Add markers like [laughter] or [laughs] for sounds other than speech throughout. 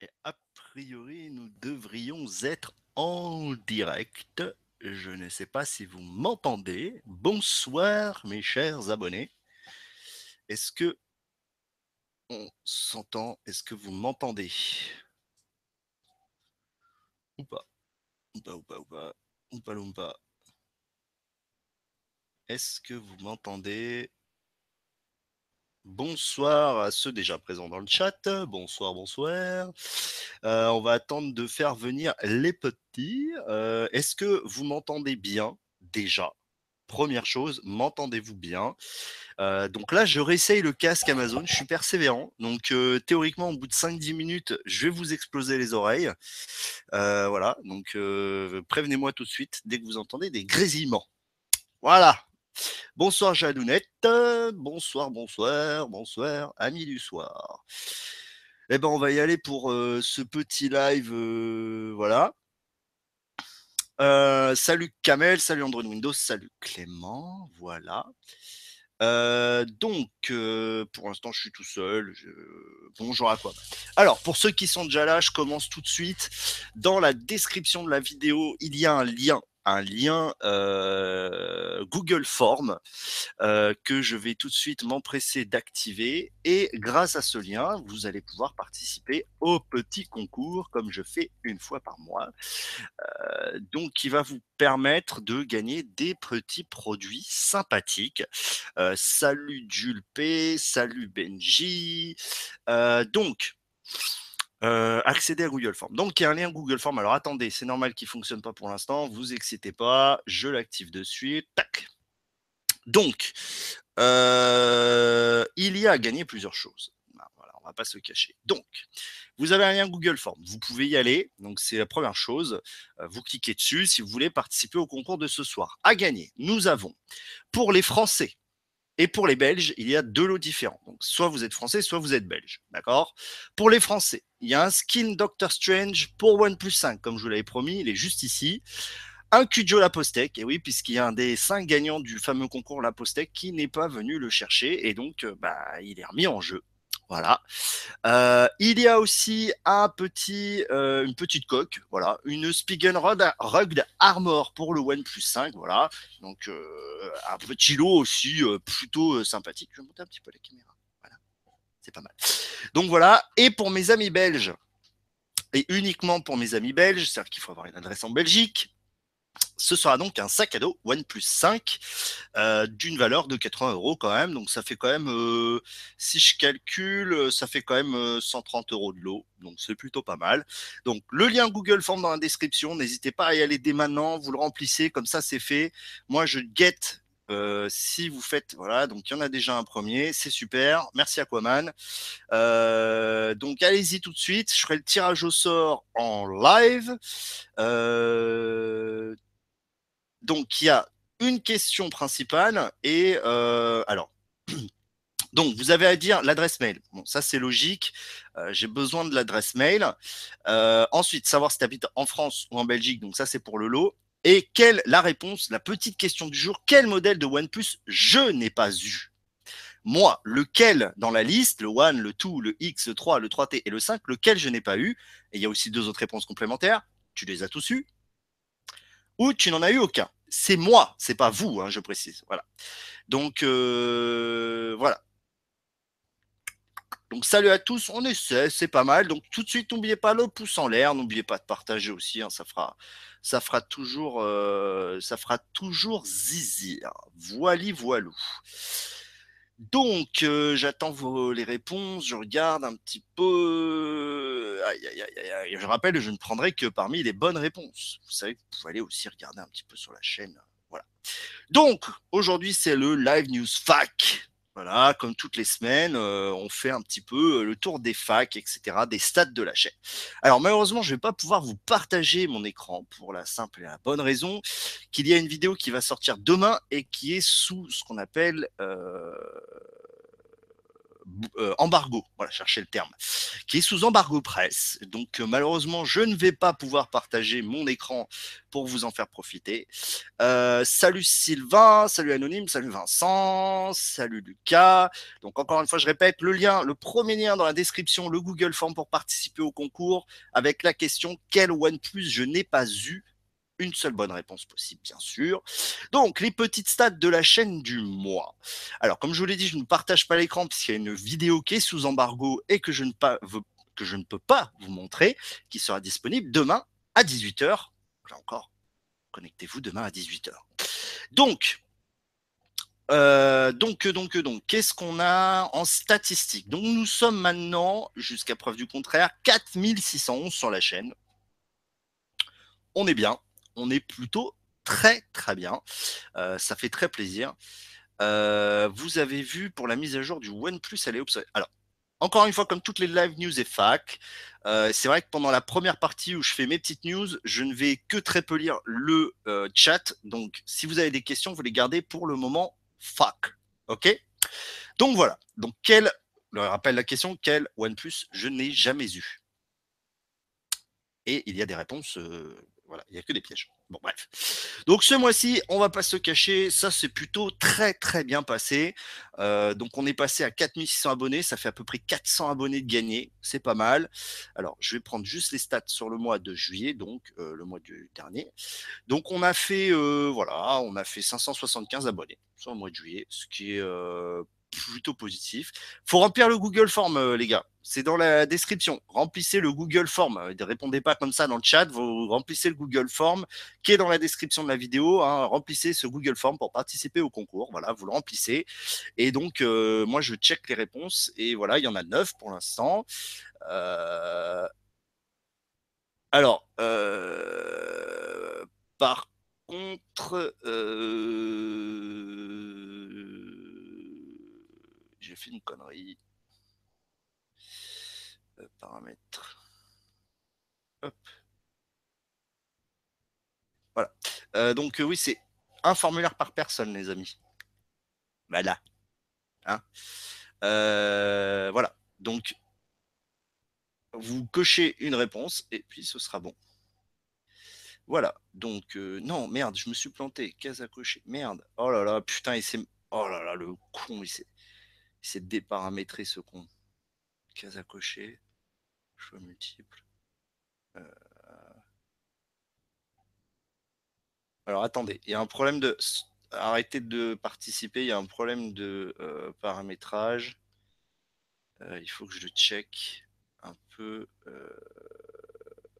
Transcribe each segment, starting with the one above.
Et a priori, nous devrions être en direct. Je ne sais pas si vous m'entendez. Bonsoir mes chers abonnés. Est-ce que on s'entend? Est-ce que vous m'entendez? Ou pas? Ou pas, ou pas, ou pas? Ou pas, ou pas? Est-ce que vous m'entendez? Bonsoir à ceux déjà présents dans le chat. Bonsoir, bonsoir. Euh, on va attendre de faire venir les petits. Euh, est-ce que vous m'entendez bien déjà? Première chose, m'entendez-vous bien? Euh, Donc là, je réessaye le casque Amazon. Je suis persévérant. Donc théoriquement, au bout de 5-10 minutes, je vais vous exploser les oreilles. voilà. Donc prévenez-moi tout de suite dès que vous entendez des grésillements. Voilà, Bonsoir Jadounette, bonsoir, bonsoir, bonsoir, amis du soir. Eh ben on va y aller pour euh, ce petit live, euh, voilà. Euh, salut Kamel, salut Android Windows, salut Clément, voilà. donc, pour l'instant, je suis tout seul. Bonjour à quoi Alors, pour ceux qui sont déjà là, je commence tout de suite. Dans la description de la vidéo, il y a un lien un lien euh, Google Form euh, que je vais tout de suite m'empresser d'activer. Et grâce à ce lien, vous allez pouvoir participer au petit concours comme je fais une fois par mois. Euh, donc, qui va vous permettre de gagner des petits produits sympathiques. salut Jules P, salut Benji. donc, euh, accéder à Google Form. Donc, il y a un lien Google Form. Alors, attendez, c'est normal qu'il ne fonctionne pas pour l'instant. Vous excitez pas. Je l'active de suite. Tac. Donc, euh, il y a à gagner plusieurs choses. Ah, voilà, on va pas se cacher. Donc, vous avez un lien Google Form. Vous pouvez y aller. Donc, c'est la première chose. Euh, vous cliquez dessus si vous voulez participer au concours de ce soir. À gagner, nous avons pour les Français et pour les Belges, il y a deux lots différents. Donc, soit vous êtes français, soit vous êtes belge. D'accord? Pour les Français, il y a un skin Doctor Strange pour OnePlus 5, comme je vous l'avais promis, il est juste ici. Un Cujo Lapostec, et oui, puisqu'il y a un des cinq gagnants du fameux concours Lapostec qui n'est pas venu le chercher, et donc euh, bah, il est remis en jeu. Voilà. Euh, il y a aussi un petit, euh, une petite coque, voilà, une Spigen Rugged Armor pour le OnePlus 5, voilà. Donc euh, un petit lot aussi plutôt sympathique. Je vais monter un petit peu la caméra. Voilà, c'est pas mal. Donc voilà. Et pour mes amis belges, et uniquement pour mes amis belges, c'est-à-dire qu'il faut avoir une adresse en Belgique, ce sera donc un sac à dos OnePlus 5 euh, d'une valeur de 80 euros quand même. Donc ça fait quand même, euh, si je calcule, euh, ça fait quand même 130 euros de lot. Donc c'est plutôt pas mal. Donc le lien Google Form dans la description. N'hésitez pas à y aller dès maintenant. Vous le remplissez, comme ça c'est fait. Moi je guette si vous faites, voilà, donc il y en a déjà un premier, c'est super. Merci Aquaman. Donc allez-y tout de suite. Je ferai le tirage au sort en live. Donc, il y a une question principale et euh, alors. [clears throat] Donc, vous avez à dire l'adresse mail. Bon, ça, c'est logique. Euh, j'ai besoin de l'adresse mail. Euh, ensuite, savoir si tu habites en France ou en Belgique. Donc, ça, c'est pour le lot. Et quelle la réponse, la petite question du jour, quel modèle de OnePlus je n'ai pas eu? Moi, lequel dans la liste, le One, le 2, le X, le 3, le 3T et le 5, lequel je n'ai pas eu? Et il y a aussi deux autres réponses complémentaires. Tu les as tous eus Ou tu n'en as eu aucun? C'est moi, c'est pas vous, hein, je précise. Voilà. Donc euh, voilà. Donc salut à tous, on essaie, c'est pas mal. Donc tout de suite, n'oubliez pas le pouce en l'air, n'oubliez pas de partager aussi, hein, ça fera, ça fera toujours, euh, ça fera toujours zizir. Voili voilou. Donc, euh, j'attends les réponses, je regarde un petit peu. Aïe, je rappelle, je ne prendrai que parmi les bonnes réponses. Vous savez, vous pouvez aller aussi regarder un petit peu sur la chaîne. Voilà. Donc, aujourd'hui, c'est le Live News Fac. Voilà, comme toutes les semaines, euh, on fait un petit peu euh, le tour des facs, etc., des stats de la chaîne. Alors malheureusement, je ne vais pas pouvoir vous partager mon écran pour la simple et la bonne raison qu'il y a une vidéo qui va sortir demain et qui est sous ce qu'on appelle euh, euh, embargo, voilà, chercher le terme, qui est sous embargo presse. Donc euh, malheureusement, je ne vais pas pouvoir partager mon écran pour vous en faire profiter. Euh, salut Sylvain, salut Anonyme, salut Vincent, salut Lucas. Donc encore une fois, je répète, le lien, le premier lien dans la description, le Google Form pour participer au concours avec la question quel OnePlus je n'ai pas eu une seule bonne réponse possible, bien sûr. Donc, les petites stats de la chaîne du mois. Alors, comme je vous l'ai dit, je ne partage pas l'écran puisqu'il y a une vidéo qui est sous embargo et que je ne, pas, que je ne peux pas vous montrer, qui sera disponible demain à 18h. Là encore, connectez-vous demain à 18h. Donc, euh, donc, donc, donc, qu'est-ce qu'on a en statistiques? Donc, nous sommes maintenant, jusqu'à preuve du contraire, 4611 sur la chaîne. On est bien on est plutôt très très bien. Euh, ça fait très plaisir. Euh, vous avez vu pour la mise à jour du OnePlus, elle est obsolète. Alors, encore une fois, comme toutes les live news et fac, euh, c'est vrai que pendant la première partie où je fais mes petites news, je ne vais que très peu lire le chat. Donc, si vous avez des questions, vous les gardez pour le moment fac. OK? Donc voilà. Donc, quel, je rappelle la question, quel OnePlus je n'ai jamais eu? Et il y a des réponses voilà, il n'y a que des pièges. Bon, bref. Donc, ce mois-ci, on va pas se cacher, ça c'est plutôt très très bien passé. Euh, donc, on est passé à 4600 abonnés, ça fait à peu près 400 abonnés de gagner, c'est pas mal. Alors, je vais prendre juste les stats sur le mois de juillet, donc euh, le mois du dernier. Donc, on a fait, euh, voilà, on a fait 575 abonnés sur le mois de juillet, ce qui est plutôt positif. Faut remplir le Google Form, euh, les gars. C'est dans la description. Remplissez le Google Form. Ne répondez pas comme ça dans le chat. Vous remplissez le Google Form qui est dans la description de la vidéo. Hein. Remplissez ce Google Form pour participer au concours. Voilà, vous le remplissez. Et donc, euh, moi, je check les réponses. Et voilà, il y en a neuf pour l'instant. Euh, alors, par contre, une connerie. Euh, paramètres. Hop. Voilà. Euh, donc euh, oui, c'est un formulaire par personne, les amis. Voilà. Hein voilà. Donc, vous cochez une réponse et puis ce sera bon. Voilà. Donc, non, merde, je me suis planté. Case à cocher. Merde. Oh là là, putain, il s'est. Oh là là, le con, il s'est c'est de déparamétrer ce con. Case à cocher, choix multiple. Euh, alors attendez, il y a un problème de. Arrêtez de participer, il y a un problème de euh, paramétrage. Euh, il faut que je le check un peu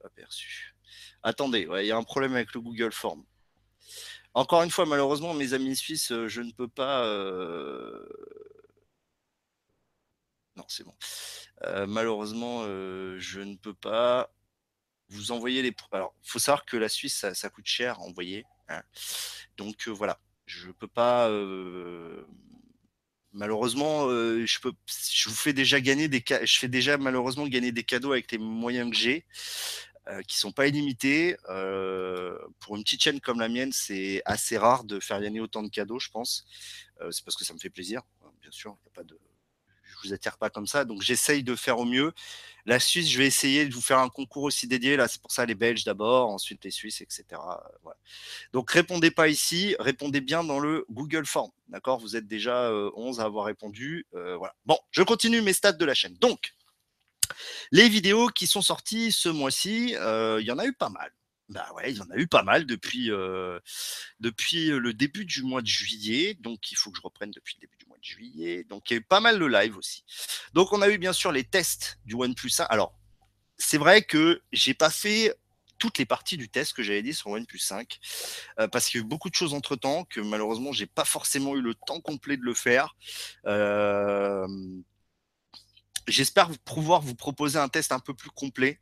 aperçu. Attendez, il y a un problème avec le Google Form. Encore une fois, malheureusement, mes amis suisses, je ne peux pas non, c'est bon. Euh, malheureusement, euh, je ne peux pas vous envoyer les. Alors, il faut savoir que la Suisse, ça, coûte cher à envoyer. Hein. Donc euh, voilà, je ne peux pas. Malheureusement, je peux. Vous fais déjà gagner des. Je fais déjà malheureusement gagner des cadeaux avec les moyens que j'ai. qui sont pas illimités. pour une petite chaîne comme la mienne, c'est assez rare de faire gagner autant de cadeaux, je pense. c'est parce que ça me fait plaisir, bien sûr. Il n'y a pas de, vous attire pas comme ça. Donc j'essaye de faire au mieux. La Suisse, je vais essayer de vous faire un concours aussi dédié. Là, c'est pour ça les Belges d'abord, ensuite les Suisses, etc. Voilà. Donc répondez pas ici, répondez bien dans le Google Form. D'accord? Vous êtes déjà 11 euh, à avoir répondu. Euh, voilà. Bon, je continue mes stats de la chaîne. Donc, les vidéos qui sont sorties ce mois-ci, euh, il y en a eu pas mal. Bah ouais, il y en a eu pas mal depuis, depuis le début du mois de juillet. Donc, il faut que je reprenne depuis le début juillet. Donc, il y a eu pas mal de live aussi. Donc, on a eu bien sûr les tests du OnePlus 1. Alors, c'est vrai que j'ai pas fait toutes les parties du test que j'avais dit sur OnePlus 5 parce qu'il y a eu beaucoup de choses entre temps que malheureusement j'ai pas forcément eu le temps complet de le faire. J'espère pouvoir vous proposer un test un peu plus complet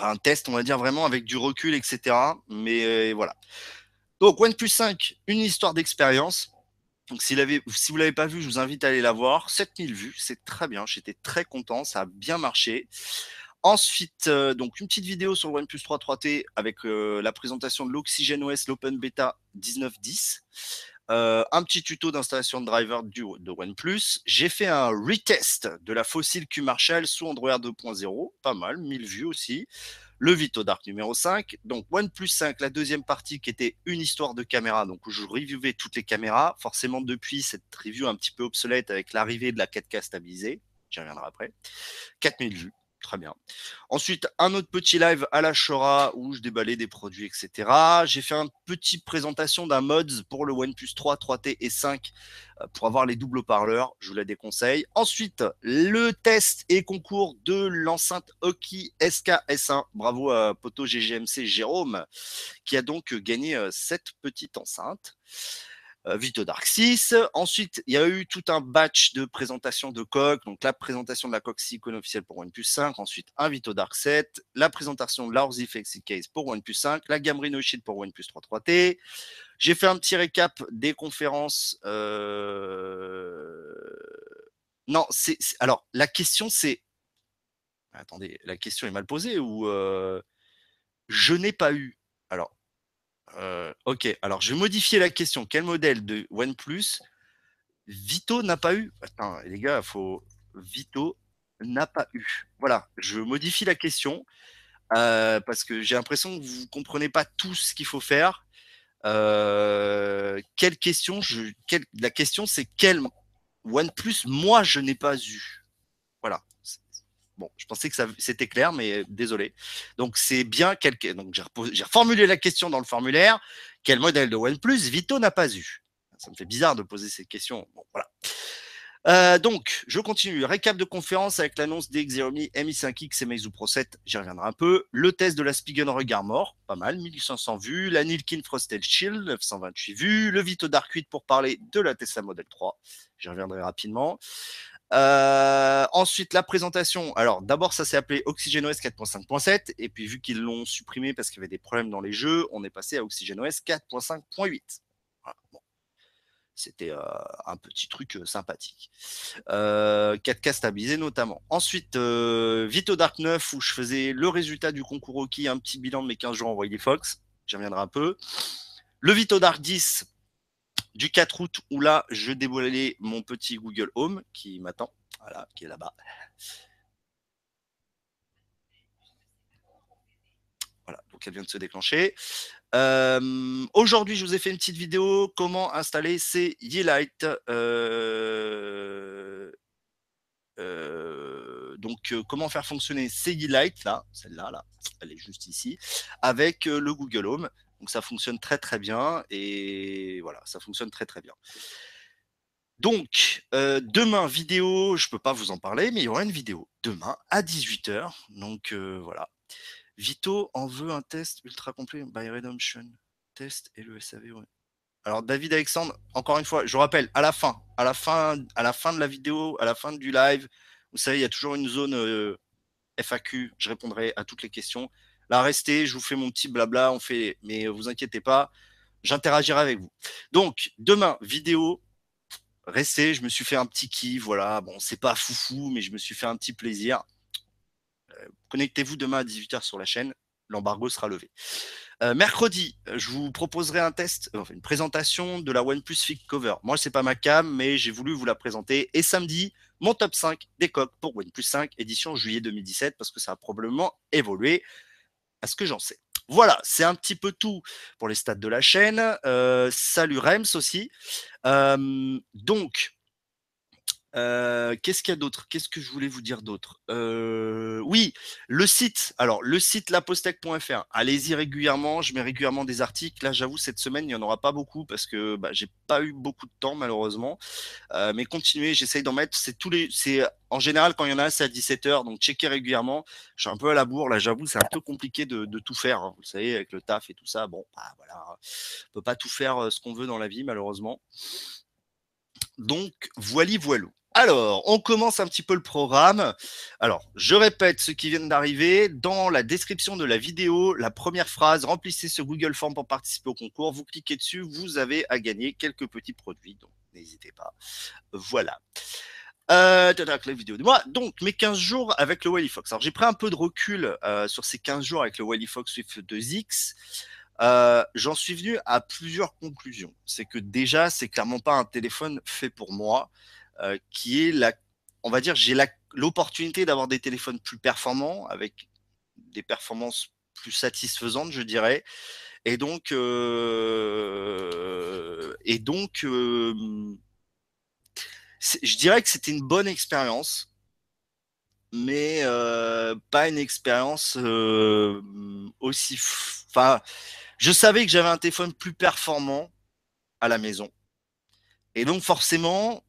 un test, on va dire vraiment avec du recul, etc. Mais euh, voilà. Donc OnePlus 5, une histoire d'expérience. Donc si, vous ne l'avez pas vu, je vous invite à aller la voir. 7000 vues, c'est très bien. J'étais très content, ça a bien marché. Ensuite, euh, donc une petite vidéo sur le OnePlus 3 3T avec euh, la présentation de l'Oxygen OS, l'Open Beta 19.10. euh, un petit tuto d'installation de driver du, de OnePlus. J'ai fait un retest de la fossile Q Marshall sous Android 2.0, pas mal, 1000 vues aussi. Le Vito Dark numéro 5. Donc OnePlus 5, la deuxième partie qui était une histoire de caméra, donc où je reviewais toutes les caméras. Forcément depuis cette review un petit peu obsolète avec l'arrivée de la 4K stabilisée, j'y reviendrai après. 4000 vues. Très bien. Ensuite, un autre petit live à la Chora où je déballais des produits, etc. J'ai fait une petite présentation d'un mods pour le OnePlus 3, 3T et 5 euh, pour avoir les doubles parleurs. Je vous la déconseille. Ensuite, le test et concours de l'enceinte Hockey SK-S1. Bravo à Poto GGMC Jérôme qui a donc gagné euh, cette petite enceinte. Vito Dark 6. Ensuite, il y a eu tout un batch de présentation de coques. Donc, la présentation de la coque Silicon officielle pour OnePlus 5. Ensuite, un Vito Dark 7. La présentation de l'Aurzi Flexi Case pour OnePlus 5. La gamme Reno pour OnePlus 3 3T. J'ai fait un petit récap des conférences. Euh... Non, c'est alors la question c'est. Attendez, la question est mal posée ou euh... je n'ai pas eu. Alors, euh, ok, alors je vais modifier la question. Quel modèle de OnePlus Vito n'a pas eu? Attends, les gars, faut Vito n'a pas eu. Voilà, je modifie la question euh, parce que j'ai l'impression que vous ne comprenez pas tout ce qu'il faut faire. Euh, quelle question je, La question, c'est quel OnePlus moi je n'ai pas eu? Voilà, Bon, je pensais que c'était clair, mais désolé. Donc, c'est bien quelqu'un. Donc, j'ai reformulé la question dans le formulaire. Quel modèle de OnePlus Vito n'a pas eu? Ça me fait bizarre de poser cette question. Bon, voilà. Euh, donc, je continue. Récap de conférence avec l'annonce des Xiaomi Mi 5X et Meizu Pro 7. J'y reviendrai un peu. Le test de la Spigen Regard Mort, pas mal, 1500 vues. La Nilkin Frosted Shield, 928 vues. Le Vito Dark 8 pour parler de la Tesla Model 3. J'y reviendrai rapidement. Euh, ensuite, la présentation. Alors, d'abord, ça s'est appelé OxygenOS 4.5.7. Et puis, vu qu'ils l'ont supprimé parce qu'il y avait des problèmes dans les jeux, on est passé à OxygenOS 4.5.8. C'était euh, un petit truc euh, sympathique. 4K stabilisé notamment. Ensuite, Vito Dark 9, où je faisais le résultat du concours Rocky, un petit bilan de mes 15 jours en Wiley Fox. J'y reviendrai un peu. Le Vito Dark 10, du 4 août où là, je dévoilais mon petit Google Home qui m'attend, voilà, qui est là-bas. Voilà, donc elle vient de se déclencher. Euh, aujourd'hui, je vous ai fait une petite vidéo comment installer ces Yeelight. Euh, euh, donc, comment faire fonctionner ces Yeelight là, celle-là, là, elle est juste ici, avec le Google Home. Donc ça fonctionne très très bien et voilà, ça fonctionne très très bien. Donc, euh, demain, vidéo, je ne peux pas vous en parler, mais il y aura une vidéo demain à 18h. Donc euh, voilà. Vito en veut un test ultra complet by Redemption. Test et le SAV. Alors David Alexandre, encore une fois, je rappelle, à la fin, à la fin, à la fin de la vidéo, à la fin du live, vous savez, il y a toujours une zone euh, FAQ, je répondrai à toutes les questions. Là, restez, je vous fais mon petit blabla, on fait, mais vous inquiétez pas, j'interagirai avec vous. Donc, demain, vidéo, restez, je me suis fait un petit kiff, voilà, bon, c'est pas foufou, mais je me suis fait un petit plaisir. Euh, connectez-vous demain à 18h sur la chaîne, l'embargo sera levé. Euh, mercredi, je vous proposerai un test, enfin une présentation de la OnePlus Fig Cover. Moi, c'est pas ma cam, mais j'ai voulu vous la présenter. Et samedi, mon top 5 des coques pour OnePlus 5, édition juillet 2017, parce que ça a probablement évolué à ce que j'en sais. Voilà, c'est un petit peu tout pour les stats de la chaîne. Euh, salut Rems aussi. Euh, donc, euh, qu'est-ce qu'il y a d'autre? Qu'est-ce que je voulais vous dire d'autre? Euh, Oui, le site. Alors, le site lapostec.fr. Allez-y régulièrement. Je mets régulièrement des articles. Là, j'avoue, cette semaine, il n'y en aura pas beaucoup parce que bah, j'ai pas eu beaucoup de temps, malheureusement. Euh, mais continuez, j'essaye d'en mettre. C'est tous les. C'est en général, quand il y en a, c'est à 17h. Donc, checkez régulièrement. Je suis un peu à la bourre. Là, j'avoue, c'est un peu compliqué de, tout faire. Hein. Vous savez, avec le taf et tout ça. Bon, bah, voilà. On peut pas tout faire ce qu'on veut dans la vie, malheureusement. Donc, voili voilou. Alors, on commence un petit peu le programme. Alors, je répète ce qui vient d'arriver. Dans la description de la vidéo, la première phrase, remplissez ce Google Form pour participer au concours. Vous cliquez dessus, vous avez à gagner quelques petits produits. Donc, n'hésitez pas. Voilà. Euh, la vidéo de moi. Donc, mes 15 jours avec le Wally Fox. Alors, j'ai pris un peu de recul euh, sur ces 15 jours avec le Wally Fox Swift 2X. euh, j'en suis venu à plusieurs conclusions. C'est que déjà, c'est clairement pas un téléphone fait pour moi, euh, qui est la, on va dire, j'ai l'opportunité d'avoir des téléphones plus performants, avec des performances plus satisfaisantes, je dirais. Et donc, euh, et donc, je dirais que c'était une bonne expérience mais pas une expérience aussi. Enfin, je savais que j'avais un téléphone plus performant à la maison. Et donc forcément,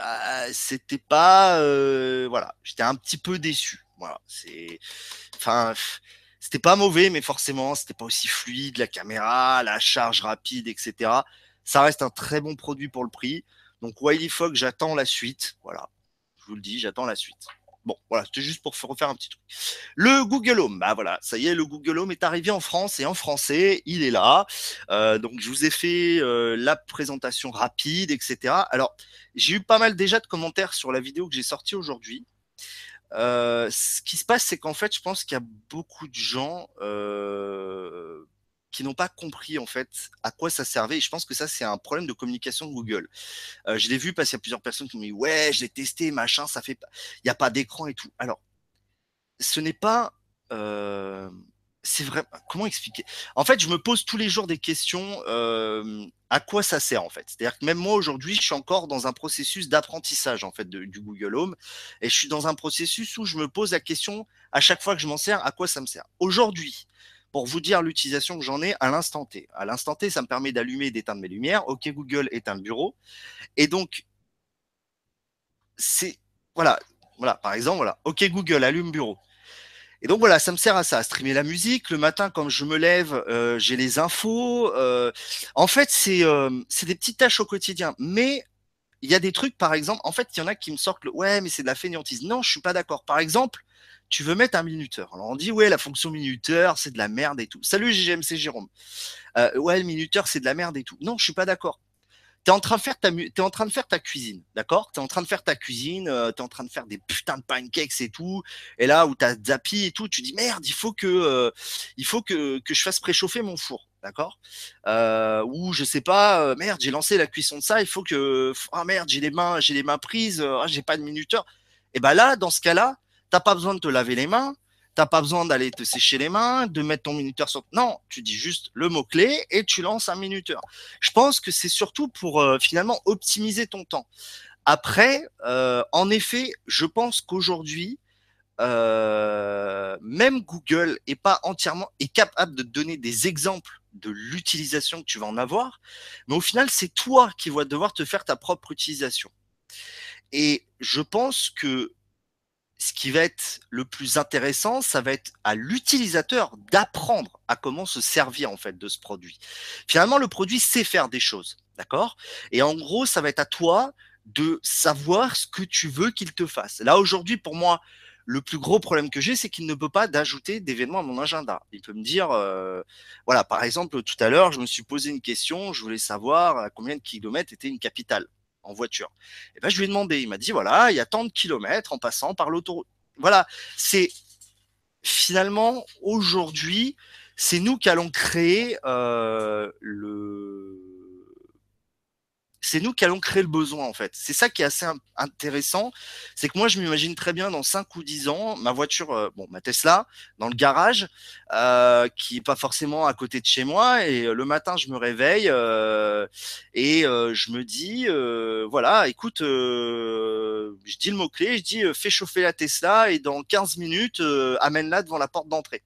bah, c'était pas, euh, voilà, j'étais un petit peu déçu. Voilà, c'est, enfin, c'était pas mauvais, mais forcément, c'était pas aussi fluide, la caméra, la charge rapide, etc. Ça reste un très bon produit pour le prix. Donc Wiley Fogg, j'attends la suite. Voilà, je vous le dis, j'attends la suite. Bon, voilà, c'était juste pour refaire un petit truc. Le Google Home, bah voilà, ça y est, le Google Home est arrivé en France et en français, il est là. Euh, donc, je vous ai fait euh, la présentation rapide, etc. Alors, j'ai eu pas mal déjà de commentaires sur la vidéo que j'ai sortie aujourd'hui. Euh, ce qui se passe, c'est qu'en fait, je pense qu'il y a beaucoup de gens qui n'ont pas compris en fait à quoi ça servait. Je pense que ça, c'est un problème de communication Google. Euh, je l'ai vu parce qu'il y a plusieurs personnes qui m'ont dit ouais, je l'ai testé, machin, ça fait, il n'y a pas d'écran et tout. Alors, ce n'est pas, euh, c'est vrai. Comment expliquer? En fait, je me pose tous les jours des questions. Euh, à quoi ça sert en fait C'est-à-dire que même moi aujourd'hui, je suis encore dans un processus d'apprentissage en fait du Google Home, et je suis dans un processus où je me pose la question à chaque fois que je m'en sers, à quoi ça me sert? Aujourd'hui, pour vous dire l'utilisation que j'en ai à l'instant T. À l'instant T, ça me permet d'allumer et d'éteindre mes lumières. OK Google éteint le bureau. Et donc, c'est voilà, voilà, par exemple, voilà, OK Google allume bureau. Et donc voilà, ça me sert à ça, à streamer la musique. Le matin, quand je me lève, euh, j'ai les infos. Euh, en fait, euh, c'est des petites tâches au quotidien. Mais il y a des trucs, par exemple, en fait, il y en a qui me sortent le ouais, mais c'est de la fainéantise. Non, je suis pas d'accord. Par exemple, tu veux mettre un minuteur. Alors on dit ouais la fonction minuteur c'est de la merde et tout. Salut GGMC Jérôme. Euh, ouais le minuteur c'est de la merde et tout. Non je suis pas d'accord. T'es en train de faire ta es en train de faire ta cuisine, d'accord? T'es en train de faire ta cuisine, euh, t'es en train de faire des putains de pancakes et tout. Et là où t'as Zappy et tout, tu dis merde, il faut que euh, je fasse préchauffer mon four, d'accord? Ou je sais pas, merde, j'ai lancé la cuisson de ça, il faut que ah merde, j'ai les mains j'ai les mains prises, ah, j'ai pas de minuteur. Et ben là, dans ce cas-là, T'as pas besoin de te laver les mains, t'as pas besoin d'aller te sécher les mains, de mettre ton minuteur sur. Non, tu dis juste le mot clé et tu lances un minuteur. Je pense que c'est surtout pour euh, finalement optimiser ton temps. Après, euh, en effet, je pense qu'aujourd'hui, euh, même Google est pas entièrement capable de donner des exemples de l'utilisation que tu vas en avoir, mais au final, c'est toi qui vas devoir te faire ta propre utilisation. Et je pense que ce qui va être le plus intéressant, ça va être à l'utilisateur d'apprendre à comment se servir en fait de ce produit. Finalement, le produit sait faire des choses, d'accord? Et en gros, ça va être à toi de savoir ce que tu veux qu'il te fasse. Là aujourd'hui, pour moi, le plus gros problème que j'ai, c'est qu'il ne peut pas d'ajouter d'événements à mon agenda. Il peut me dire, euh, voilà, par exemple, tout à l'heure, je me suis posé une question, je voulais savoir à combien de kilomètres était une capitale en voiture. Et ben, je lui ai demandé, il m'a dit, voilà, il y a tant de kilomètres en passant par l'autoroute. Voilà, c'est finalement aujourd'hui, c'est nous qui allons créer euh, le c'est nous qui allons créer le besoin en fait. C'est ça qui est assez intéressant, c'est que moi je m'imagine très bien dans 5 ou 10 ans, ma voiture, euh, bon ma Tesla, dans le garage, euh, qui est pas forcément à côté de chez moi, et euh, le matin je me réveille et je me dis, voilà, écoute, je dis le mot-clé, je dis fais chauffer la Tesla et dans 15 minutes, amène-la devant la porte d'entrée.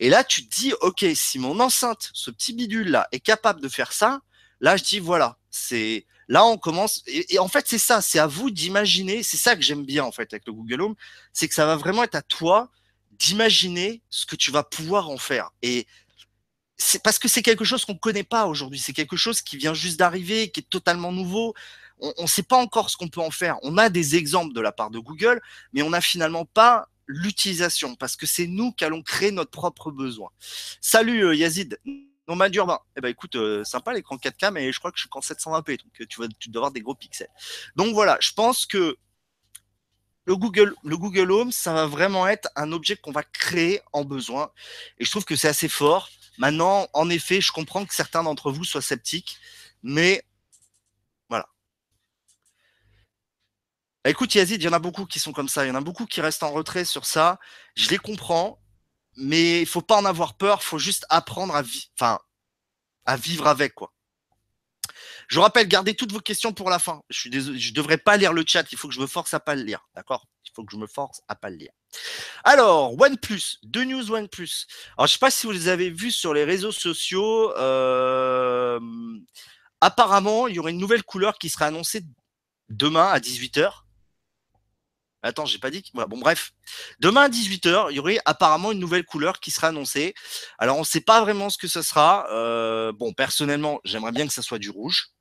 Et là, tu te dis, ok, si mon enceinte, ce petit bidule là, est capable de faire ça, Là, je dis voilà, c'est là on commence. Et, en fait, c'est ça, c'est à vous d'imaginer. C'est ça que j'aime bien en fait avec le Google Home, c'est que ça va vraiment être à toi d'imaginer ce que tu vas pouvoir en faire. Et c'est parce que c'est quelque chose qu'on ne connaît pas aujourd'hui. C'est quelque chose qui vient juste d'arriver, qui est totalement nouveau. On ne sait pas encore ce qu'on peut en faire. On a des exemples de la part de Google, mais on n'a finalement pas l'utilisation parce que c'est nous qui allons créer notre propre besoin. Salut euh, Yazid. Nomade urbain. Eh ben écoute, euh, sympa l'écran 4K, mais je crois que je suis qu'en 720p, donc euh, tu, vas, tu dois avoir des gros pixels. Donc voilà, je pense que le Google, le Google Home, ça va vraiment être un objet qu'on va créer en besoin. Et je trouve que c'est assez fort Maintenant, en effet, je comprends que certains d'entre vous soient sceptiques, mais voilà. Écoute, Yazid, il y en a beaucoup qui sont comme ça. Il y en a beaucoup qui restent en retrait sur ça. Je les comprends, mais il faut pas en avoir peur. Faut juste apprendre à, à vivre avec, quoi. Je rappelle, gardez toutes vos questions pour la fin. Je suis désolé, je devrais pas lire le chat. Il faut que je me force à pas le lire. D'accord? Il faut que je me force à pas le lire. Alors, OnePlus, deux news OnePlus. Alors, je sais pas si vous les avez vus sur les réseaux sociaux. Euh, apparemment, il y aurait une nouvelle couleur qui sera annoncée demain à 18h. Attends, j'ai pas dit. bon, bref. Demain à 18h, il y aurait apparemment une nouvelle couleur qui sera annoncée. Alors, on ne sait pas vraiment ce que ce sera. Euh, bon, personnellement, j'aimerais bien que ça soit du rouge.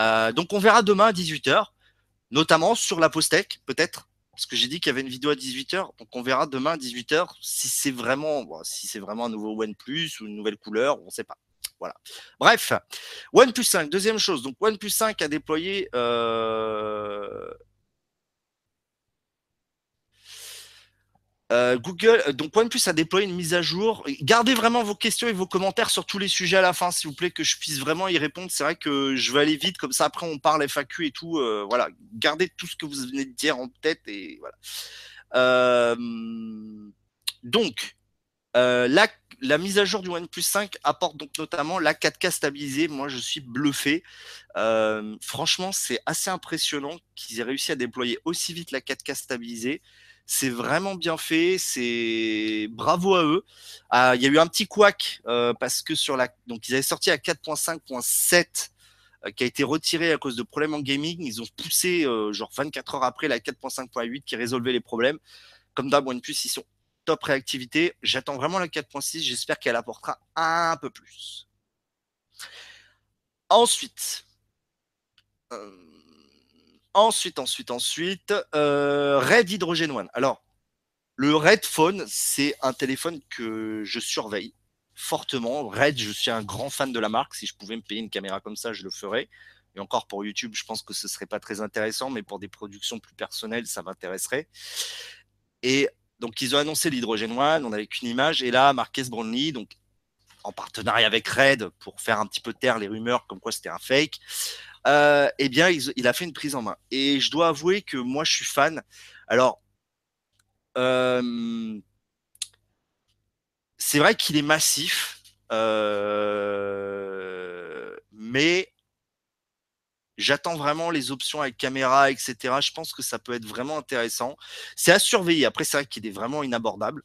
Euh, donc on verra demain à 18h, notamment sur la Postec, peut-être, parce que j'ai dit qu'il y avait une vidéo à 18h, donc on verra demain à 18h si c'est vraiment, si c'est vraiment un nouveau OnePlus ou une nouvelle couleur, on ne sait pas. Voilà. Bref, OnePlus 5, deuxième chose. Donc OnePlus 5 a déployé euh, Euh, Google, euh, donc OnePlus a déployé une mise à jour. Gardez vraiment vos questions et vos commentaires sur tous les sujets à la fin, s'il vous plaît, que je puisse vraiment y répondre. C'est vrai que je vais aller vite, comme ça après on parle FAQ et tout. Euh, voilà, gardez tout ce que vous venez de dire en tête voilà. donc, la, la, mise à jour du OnePlus 5 apporte donc notamment la 4K stabilisée. Moi, je suis bluffé. franchement, c'est assez impressionnant qu'ils aient réussi à déployer aussi vite la 4K stabilisée. C'est vraiment bien fait. C'est bravo à eux. Ah, il y a eu un petit couac euh, parce que sur la, donc ils avaient sorti à 4.5.7 euh, qui a été retiré à cause de problèmes en gaming. Ils ont poussé euh, genre 24 heures après la 4.5.8 qui résolvait les problèmes. Comme d'hab, OnePlus, ils sont top réactivité. J'attends vraiment la 4.6. J'espère qu'elle apportera un peu plus. Ensuite, Ensuite, ensuite, ensuite, euh, Red Hydrogen One. Alors, le Red Phone, c'est un téléphone que je surveille fortement. Red, je suis un grand fan de la marque. Si je pouvais me payer une caméra comme ça, je le ferais. Et encore pour YouTube, je pense que ce serait pas très intéressant, mais pour des productions plus personnelles, ça m'intéresserait. Et donc, ils ont annoncé l'Hydrogen One, on n'avait qu'une image. Et là, Marques Brownlee, donc en partenariat avec Red pour faire un petit peu taire les rumeurs comme quoi c'était un fake, euh, eh bien, il, a fait une prise en main. Et je dois avouer que moi, je suis fan. Alors, euh, c'est vrai qu'il est massif, euh, mais j'attends vraiment les options avec caméra, etc. Je pense que ça peut être vraiment intéressant. C'est à surveiller. Après, c'est vrai qu'il est vraiment inabordable.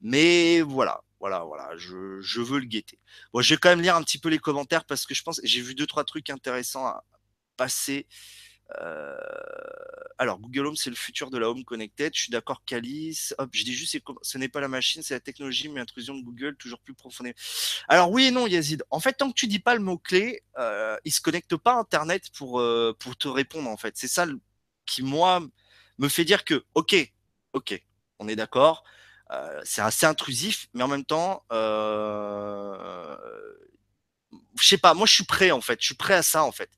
Mais voilà, voilà, voilà, je, veux le guetter. Bon, je vais quand même lire un petit peu les commentaires parce que je pense j'ai vu deux trois trucs intéressants à, passer. Euh, alors, Google Home, c'est le futur de la Home Connected. Je suis d'accord, Calice. Hop, je dis juste, ce n'est pas la machine, c'est la technologie, mais l'intrusion de Google, toujours plus profondément. Alors, oui et non, Yazid. En fait, tant que tu dis pas le mot-clé, euh, il se connecte pas à Internet pour, euh, pour te répondre, en fait. C'est ça qui, moi, me fait dire que, OK, OK, on est d'accord. Euh, c'est assez intrusif, mais en même temps, je sais pas, moi je suis prêt en fait, je suis prêt à ça en fait.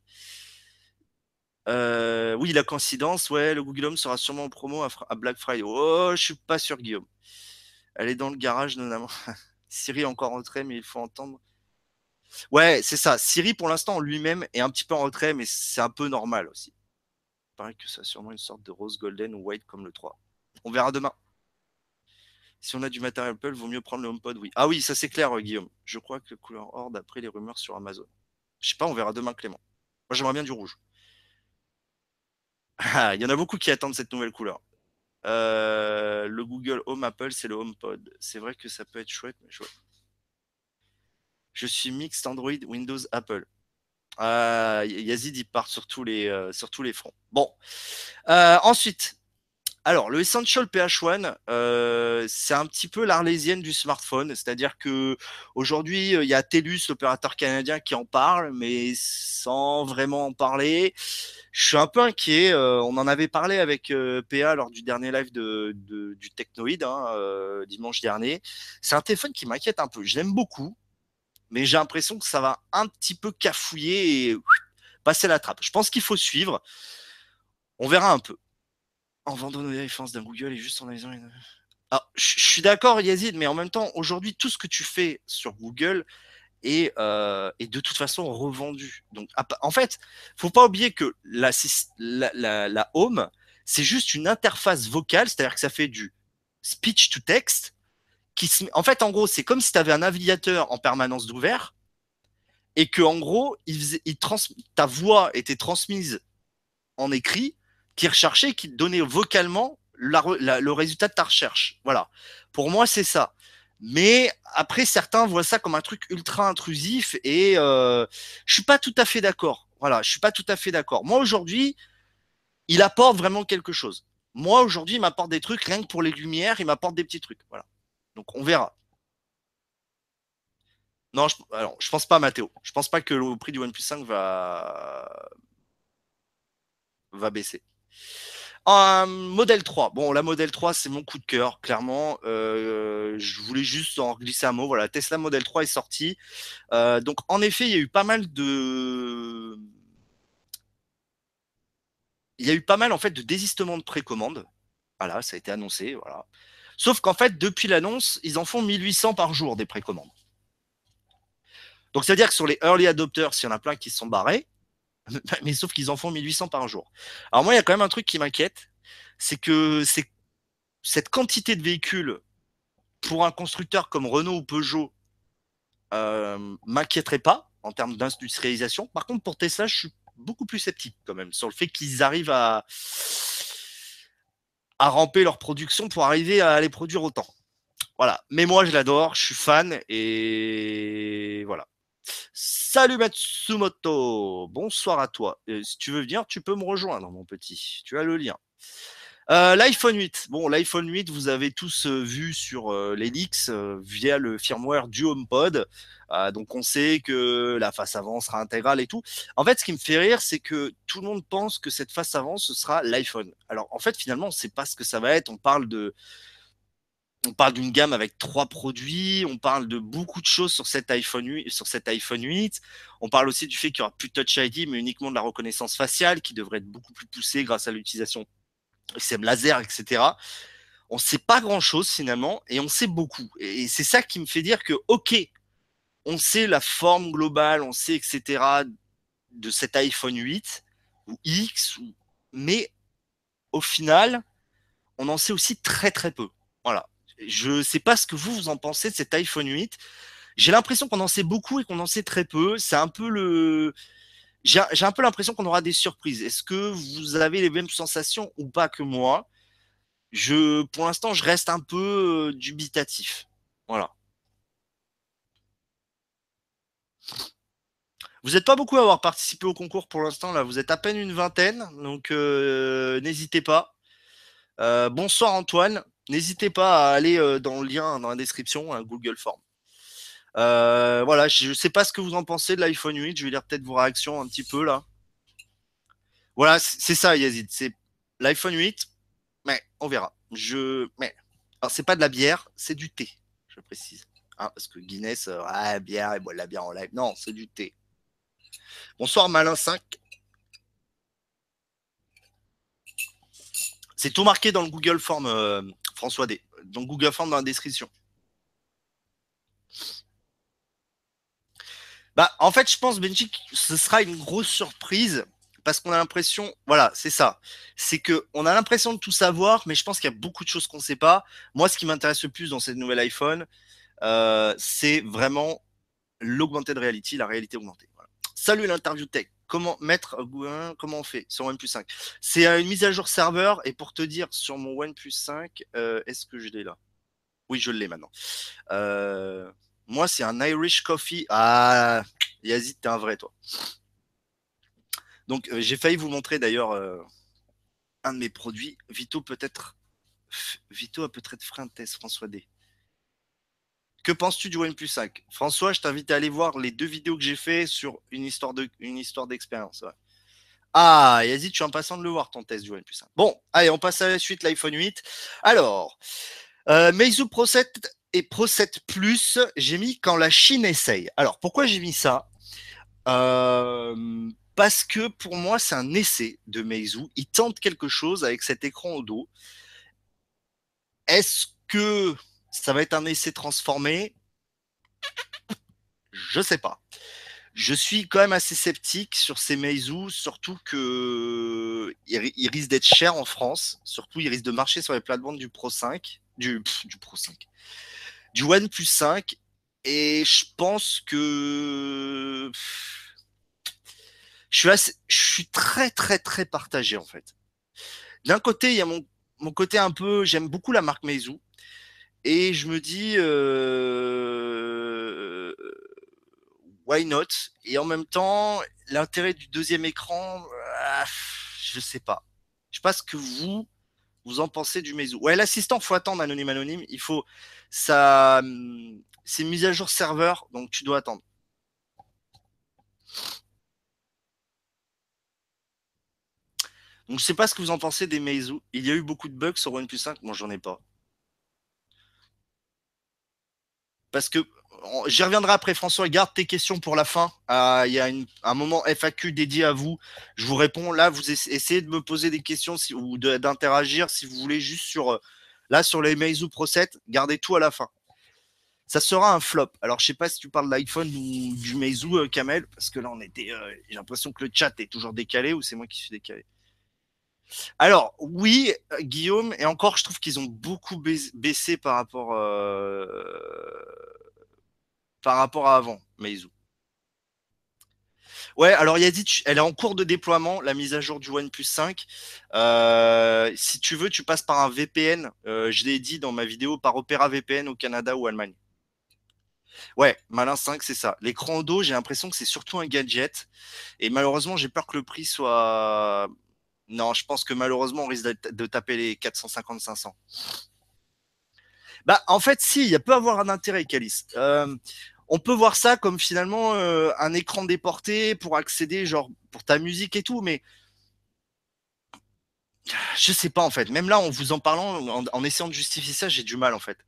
Euh, oui, la coïncidence, ouais, le Google Home sera sûrement en promo à, Black Friday. Oh, je suis pas sûr, Guillaume. Elle est dans le garage, notamment. [laughs] Siri encore en retrait, mais il faut entendre. Ouais, c'est ça. Siri, pour l'instant, lui-même est un petit peu en retrait, mais c'est un peu normal aussi. Il paraît que ça sûrement une sorte de rose golden ou white comme le 3. On verra demain. Si on a du matériel Apple, vaut mieux prendre le HomePod, oui. Ah oui, ça c'est clair, Guillaume. Je crois que le couleur or, d'après les rumeurs sur Amazon. Je sais pas, on verra demain, Clément. Moi, j'aimerais bien du rouge. [laughs] Ah, il y en a beaucoup qui attendent cette nouvelle couleur. Euh, le Google Home Apple, c'est le HomePod. C'est vrai que ça peut être chouette, mais chouette. Je suis mixte Android, Windows, Apple. Euh, Yazid, il part sur tous les, euh, sur tous les fronts. Bon. Euh, ensuite, alors, le Essential PH1, euh, c'est un petit peu l'arlésienne du smartphone, c'est-à-dire que aujourd'hui, il y a TELUS, l'opérateur canadien, qui en parle, mais sans vraiment en parler. Je suis un peu inquiet. Euh, on en avait parlé avec euh, PA lors du dernier live du Technoid hein, euh, dimanche dernier. C'est un téléphone qui m'inquiète un peu. Je l'aime beaucoup, mais j'ai l'impression que ça va un petit peu cafouiller et passer la trappe. Je pense qu'il faut suivre. On verra un peu. En vendant nos défenses d'un Google et juste en analysant je suis d'accord, Yazid, mais en même temps, aujourd'hui, tout ce que tu fais sur Google est, euh, est de toute façon revendu. Donc, en fait, faut pas oublier que la, la, la home, c'est juste une interface vocale, c'est-à-dire que ça fait du speech to text. Qui En fait, en gros, c'est comme si tu avais un navigateur en permanence d'ouvert et que, en gros, ta voix était transmise en écrit, qui recherchait, qui donnait vocalement le résultat de ta recherche. Voilà. Pour moi, c'est ça. Mais après, certains voient ça comme un truc ultra intrusif et euh, je suis pas tout à fait d'accord. Voilà, je suis pas tout à fait d'accord. Moi aujourd'hui, il apporte vraiment quelque chose. Moi aujourd'hui, il m'apporte des trucs rien que pour les lumières, il m'apporte des petits trucs. Voilà. Donc on verra. Non, je, alors, je pense pas, Mathéo. Je pense pas que le prix du OnePlus 5 va va baisser. Un modèle 3. Bon, la modèle 3, c'est mon coup de cœur, clairement. Euh, je voulais juste en glisser un mot. Voilà, Tesla Model 3 est sorti. Euh, donc, en effet, il y a eu pas mal de. Il y a eu pas mal en fait de désistements de précommande. Voilà, ça a été annoncé. Voilà. Sauf qu'en fait, depuis l'annonce, ils en font 1800 par jour des précommandes. Donc, c'est-à-dire que sur les early adopters, il y en a plein qui se sont barrés. [laughs] mais sauf qu'ils en font 1800 par jour. Alors moi, il y a quand même un truc qui m'inquiète, c'est que cette quantité de véhicules pour un constructeur comme Renault ou Peugeot euh, m'inquiéterait pas en termes d'industrialisation. Par contre, pour Tesla, je suis beaucoup plus sceptique quand même sur le fait qu'ils arrivent à à ramper leur production pour arriver à les produire autant. Voilà. Mais moi, je l'adore, je suis fan et voilà. Salut Matsumoto, bonsoir à toi. Euh, si tu veux venir, tu peux me rejoindre, mon petit. Tu as le lien. Euh, L'iPhone 8. Bon, l'iPhone 8, vous avez tous euh, vu sur leaks via le firmware du HomePod. donc, on sait que la face avant sera intégrale et tout. En fait, ce qui me fait rire, c'est que tout le monde pense que cette face avant, ce sera l'iPhone. Alors, en fait, finalement, on ne sait pas ce que ça va être. On parle de on parle d'une gamme avec trois produits, on parle de beaucoup de choses sur cet iPhone 8, sur cet iPhone 8. On parle aussi du fait qu'il n'y aura plus de Touch ID, mais uniquement de la reconnaissance faciale, qui devrait être beaucoup plus poussée grâce à l'utilisation SM laser, etc. On ne sait pas grand-chose finalement, et on sait beaucoup. Et c'est ça qui me fait dire que, ok, on sait la forme globale, on sait, etc., de cet iPhone 8 ou X, mais au final, on en sait aussi très très peu. Voilà. Je ne sais pas ce que vous, vous en pensez de cet iPhone 8. J'ai l'impression qu'on en sait beaucoup et qu'on en sait très peu. C'est un peu le. J'ai un peu l'impression qu'on aura des surprises. Est-ce que vous avez les mêmes sensations ou pas que moi? Je, Pour l'instant, je reste un peu euh, dubitatif. Voilà. Vous n'êtes pas beaucoup à avoir participé au concours pour l'instant. Là, vous êtes à peine une vingtaine, donc euh, n'hésitez pas. Euh, bonsoir Antoine. N'hésitez pas à aller euh, dans le lien dans la description, un Google Form. Euh, voilà, je ne sais pas ce que vous en pensez de l'iPhone 8. Je vais lire peut-être vos réactions un petit peu là. Voilà, c'est ça, Yazid. C'est l'iPhone 8, mais on verra. Je, mais alors c'est pas de la bière, c'est du thé, je précise. Hein, parce que Guinness, euh, ah, bière, et boit de la bière en live. Non, c'est du thé. Bonsoir Malin 5. C'est tout marqué dans le Google Form, euh, François D. Donc Google Form dans la description. Bah, en fait, je pense, Benji, ce sera une grosse surprise parce qu'on a l'impression, voilà, c'est ça. C'est que on a l'impression de tout savoir, mais je pense qu'il y a beaucoup de choses qu'on ne sait pas. Moi, ce qui m'intéresse le plus dans cette nouvelle iPhone, euh, c'est vraiment l'augmented reality, la réalité augmentée. Salut l'interview tech comment mettre comment on fait sur OnePlus 5 C'est une mise à jour serveur et pour te dire sur mon OnePlus 5, euh, est-ce que je l'ai là? Oui, je l'ai maintenant. Euh, moi, c'est un Irish Coffee. Ah, Yazid, t'es un vrai toi. Donc, euh, j'ai failli vous montrer d'ailleurs un de mes produits. Vito peut-être. Vito a peut-être fait un test, François D. Que penses-tu du OnePlus 5 François, je t'invite à aller voir les deux vidéos que j'ai fait sur une histoire d'expérience. Ah, Yazid, tu es passant de le voir ton test du OnePlus 5. Bon, allez, on passe à la suite, l'iPhone 8. Alors, euh, Meizu Pro 7 et Pro 7 Plus, j'ai mis quand la Chine essaye. Alors, pourquoi j'ai mis ça? Euh, Parce que pour moi, c'est un essai de Meizu. Il tente quelque chose avec cet écran au dos. Est-ce que ça va être un essai transformé Je sais pas. Je suis quand même assez sceptique sur ces Meizu, surtout que il, risque d'être cher en France. Surtout, il risque de marcher sur les plates-bandes du Pro 5, du, Pro 5, du OnePlus 5. Et je pense que je suis, je suis très très très partagé en fait. D'un côté, il y a mon, mon côté un peu, j'aime beaucoup la marque Meizu. Et je me dis, euh, why not? Et en même temps, l'intérêt du deuxième écran, euh, je sais pas. Je sais pas ce que vous, vous en pensez du Meizu. Ouais, l'assistant, faut attendre, anonyme, anonyme. Il faut, ça, c'est mise à jour serveur, donc tu dois attendre. Donc je sais pas ce que vous en pensez des Meizu. Il y a eu beaucoup de bugs sur OnePlus 5, moi j'en ai pas. Parce que j'y reviendrai après, François. Garde tes questions pour la fin. Ah, il y a un moment FAQ dédié à vous. Je vous réponds. Là, vous essayez de me poser des questions ou d'interagir si vous voulez juste sur là sur les Meizu Pro 7. Gardez tout à la fin. Ça sera un flop. Alors, je sais pas si tu parles de l'iPhone ou du Meizu, euh, Kamel, parce que là, on était. Euh, j'ai l'impression que le chat est toujours décalé ou c'est moi qui suis décalé. Alors, oui, Guillaume, et encore, je trouve qu'ils ont beaucoup baissé par rapport, euh, par rapport à avant, Meizu. Ouais, alors il a dit, elle est en cours de déploiement, la mise à jour du OnePlus 5. Euh, si tu veux, tu passes par un VPN. Euh, je l'ai dit dans ma vidéo, par Opera VPN au Canada ou Allemagne. Ouais, Malin 5, c'est ça. L'écran dos, j'ai l'impression que c'est surtout un gadget. Et malheureusement, j'ai peur que le prix soit non, je pense que malheureusement, on risque de, taper les 450-500. Bah, en fait, si, il peut avoir un intérêt, Calis. Euh, on peut voir ça comme finalement euh, un écran déporté pour accéder, genre, pour ta musique et tout, mais je sais pas en fait. Même là, en vous en parlant, en, essayant de justifier ça, j'ai du mal en fait.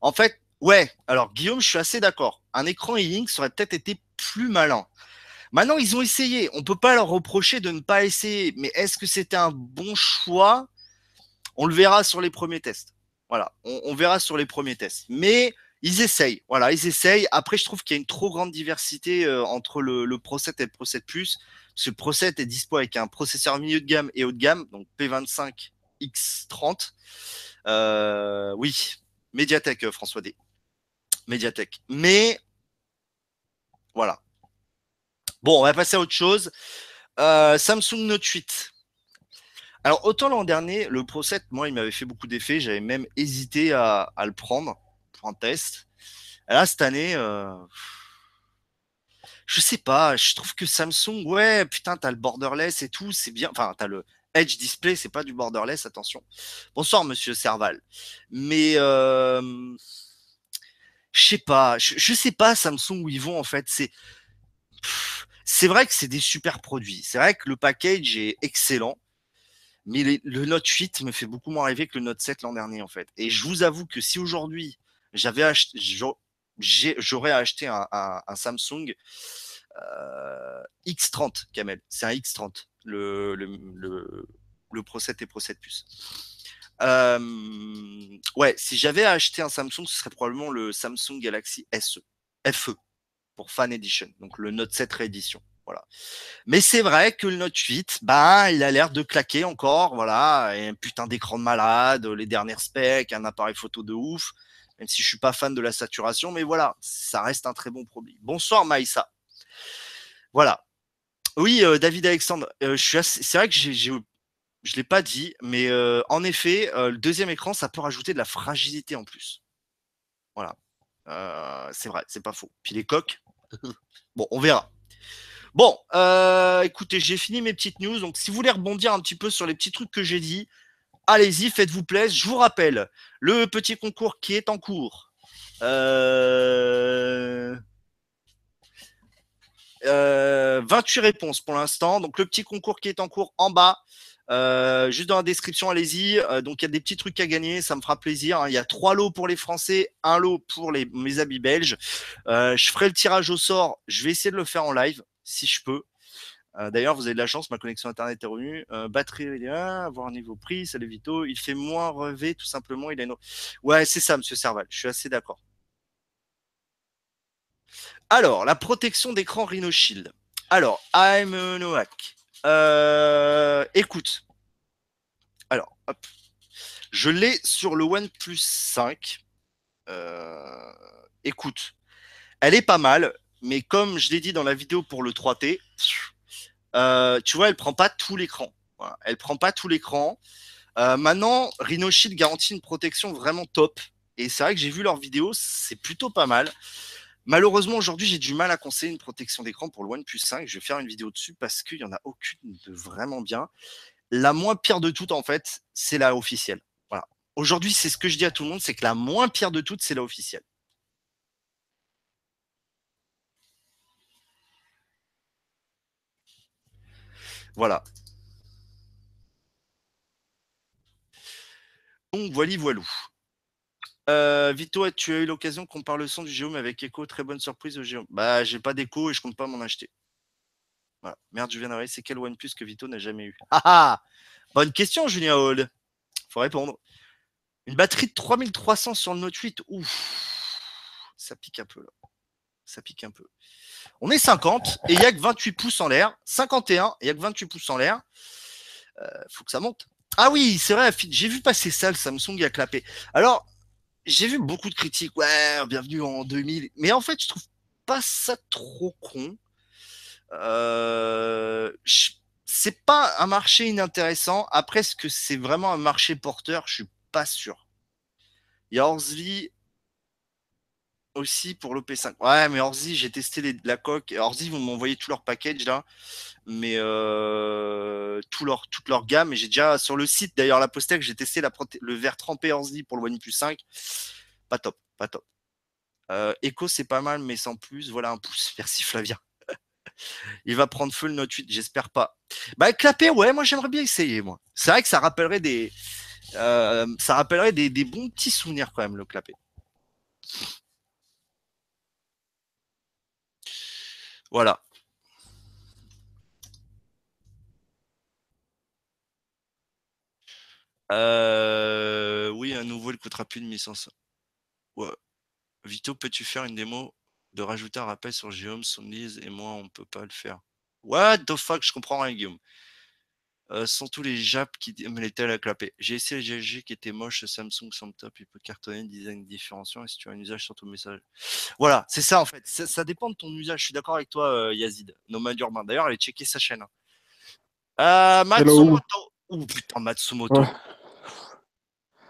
En fait, ouais. Alors Guillaume, je suis assez d'accord. Un écran e-link aurait peut-être été plus malin. Maintenant, ils ont essayé. On peut pas leur reprocher de ne pas essayer. Mais est-ce que c'était un bon choix? On le verra sur les premiers tests. Voilà, on, verra sur les premiers tests. Mais ils essayent. Voilà, ils essayent. Après, je trouve qu'il y a une trop grande diversité euh, entre le, Pro 7 et le Pro 7 Plus. Parce que le Pro 7 est dispo avec un processeur milieu de gamme et haut de gamme, donc P25 X30. Euh, oui, Mediatek, euh, François D. Mediatek. Mais voilà, Bon, on va passer à autre chose. Samsung Note 8. Alors, autant l'an dernier, le Pro 7, moi, il m'avait fait beaucoup d'effets. J'avais même hésité à, le prendre un test. Là, cette année, euh, je sais pas. Je trouve que Samsung, ouais, putain, t'as le borderless et tout, c'est bien. Enfin, t'as le Edge Display, c'est pas du borderless, attention. Bonsoir, monsieur Serval. Mais, euh, je sais pas. Je, je sais pas, Samsung, où ils vont, en fait. C'est c'est vrai que c'est des super produits. C'est vrai que le package est excellent. Mais le Note 8 me fait beaucoup moins rêver que le Note 7 l'an dernier, en fait. Et je vous avoue que si aujourd'hui, j'avais acheté, j'aurais acheté un, Samsung euh, X30, Kamel. C'est un X30, le, le, Pro 7 et Pro 7 Plus. Euh, ouais, si j'avais acheté un Samsung, ce serait probablement le Samsung Galaxy SE, FE pour Fan Edition, donc le Note 7 réédition. Voilà. Mais c'est vrai que le Note 8, bah, il a l'air de claquer encore, voilà, un putain d'écran de malade, les dernières specs, un appareil photo de ouf, même si je suis pas fan de la saturation, mais voilà, ça reste un très bon produit. Bonsoir Maïssa. Voilà. Oui, euh, David Alexandre, euh, c'est vrai que je l'ai pas dit, mais euh, en effet, le deuxième écran, ça peut rajouter de la fragilité en plus. Voilà. c'est vrai, c'est pas faux. Puis les coques, [laughs] bon, on verra. Bon, écoutez, j'ai fini mes petites news. Donc, si vous voulez rebondir un petit peu sur les petits trucs que j'ai dit, allez-y, faites-vous plaisir. Je vous rappelle le petit concours qui est en cours. 28 euh, euh, réponses pour l'instant. Donc, le petit concours qui est en cours en bas. juste dans la description, allez-y. donc, il y a des petits trucs à gagner, ça me fera plaisir. Hein. Il y a trois lots pour les Français, un lot pour les, mes amis belges. je ferai le tirage au sort. Je vais essayer de le faire en live si je peux. Euh, D'ailleurs, vous avez de la chance, ma connexion internet est revenue. Euh, batterie, il est avoir un niveau prix, salut Vito. Il fait moins rêver, tout simplement. Il a une... Ouais, c'est ça, monsieur Serval. Je suis assez d'accord. Alors, la protection d'écran Rhino Shield. Alors, I'm Noack. Euh, écoute. Alors, hop. Je l'ai sur le OnePlus 5. Euh, écoute, elle est pas mal, mais comme je l'ai dit dans la vidéo pour le 3T, euh, tu vois, elle prend pas tout l'écran. Voilà. Elle prend pas tout l'écran. Euh, maintenant, Rhino garantit une protection vraiment top. Et c'est vrai que j'ai vu leur vidéo, c'est plutôt pas mal. Malheureusement, aujourd'hui, j'ai du mal à conseiller une protection d'écran pour le OnePlus 5. Je vais faire une vidéo dessus parce qu'il n'y en a aucune de vraiment bien. La moins pire de toutes, en fait, c'est la officielle. Aujourd'hui, c'est ce que je dis à tout le monde, c'est que la moins pire de toutes, c'est la officielle. Voilà. Donc, voilà, voilou. Euh, Vito, tu as eu l'occasion qu'on parle le son du Géome avec Echo. Très bonne surprise au Géome. Bah, j'ai pas d'écho et je compte pas m'en acheter. Voilà. Merde, je viens d'arriver. C'est quel OnePlus que Vito n'a jamais eu? Ah ah Bonne question, Julien Hall. Faut répondre. Une batterie de 3300 sur le Note 8. Ouf. Ça pique un peu là. Ça pique un peu. On est 50 et il n'y a que 28 pouces en l'air. 51 et il n'y a que 28 pouces en l'air. Euh, faut que ça monte. Ah oui, c'est vrai, j'ai vu passer ça, le Samsung a clapé. Alors, j'ai vu beaucoup de critiques. Ouais, bienvenue en 2000. Mais en fait, je trouve pas ça trop con. Euh, c'est pas un marché inintéressant. Après, est-ce que c'est vraiment un marché porteur? Je suis pas sûr. Il y a Orsly aussi pour l'OP5. Ouais, mais Orzi, j'ai testé les, la coque. Orzi, vous m'envoyez tout leur package là, mais euh, toute leur gamme. Et j'ai déjà sur le site d'ailleurs la Postec, j'ai testé le verre trempé Orzi pour le OnePlus 5. Pas top, pas top. Euh, Echo, c'est pas mal, mais sans plus. Voilà un pouce. [laughs] Merci Flavien. Il va prendre feu le Note 8, j'espère pas. Bah, clapper, ouais, moi j'aimerais bien essayer, moi. C'est vrai que ça rappellerait des, euh, ça rappellerait des, des bons petits souvenirs quand même, le clapper. Voilà. Euh, oui, à nouveau, il coûtera plus de 1500. Ouais. Vito, peux-tu faire une démo de rajouter un rappel sur Guillaume, Sonlise et moi, on peut pas le faire. What the fuck, je comprends rien, Guillaume. Euh, sont tous les Japs qui me les à clapper. J'ai essayé le GLG qui était moche, Samsung sans top, il peut cartonner, design différenciant, et si tu as un usage sur ton message. Voilà, c'est ça en fait. Ça, dépend de ton usage. Je suis d'accord avec toi, euh, Yazid. Nomad urbain. D'ailleurs, allez checker sa chaîne. Hein. Euh, Matsumoto. Ouh putain, Matsumoto.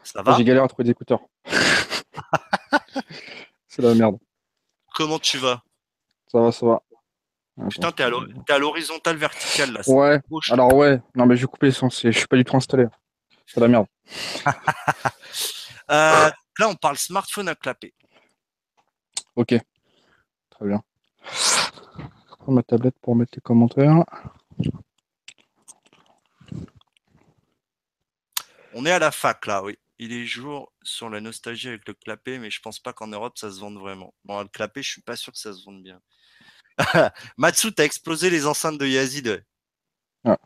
Ça va J'ai galéré à trouver des écouteurs. [laughs] [laughs] c'est la merde. Comment tu vas? Ça va, ça va. Putain, t'es à l'horizontale verticale là. Ouais. Alors ouais. Non mais je vais couper le son. Je suis pas du tout installé. C'est la merde. [laughs] euh, là, on parle smartphone à clapper. Ok. Très bien. Je prends ma tablette pour mettre les commentaires. On est à la fac là, oui. Il est jour sur la nostalgie avec le clapet, mais je pense pas qu'en Europe ça se vende vraiment. Bon, le clapet, je suis pas sûr que ça se vende bien. [laughs] Matsu, t'as explosé les enceintes de Yazid. Ah.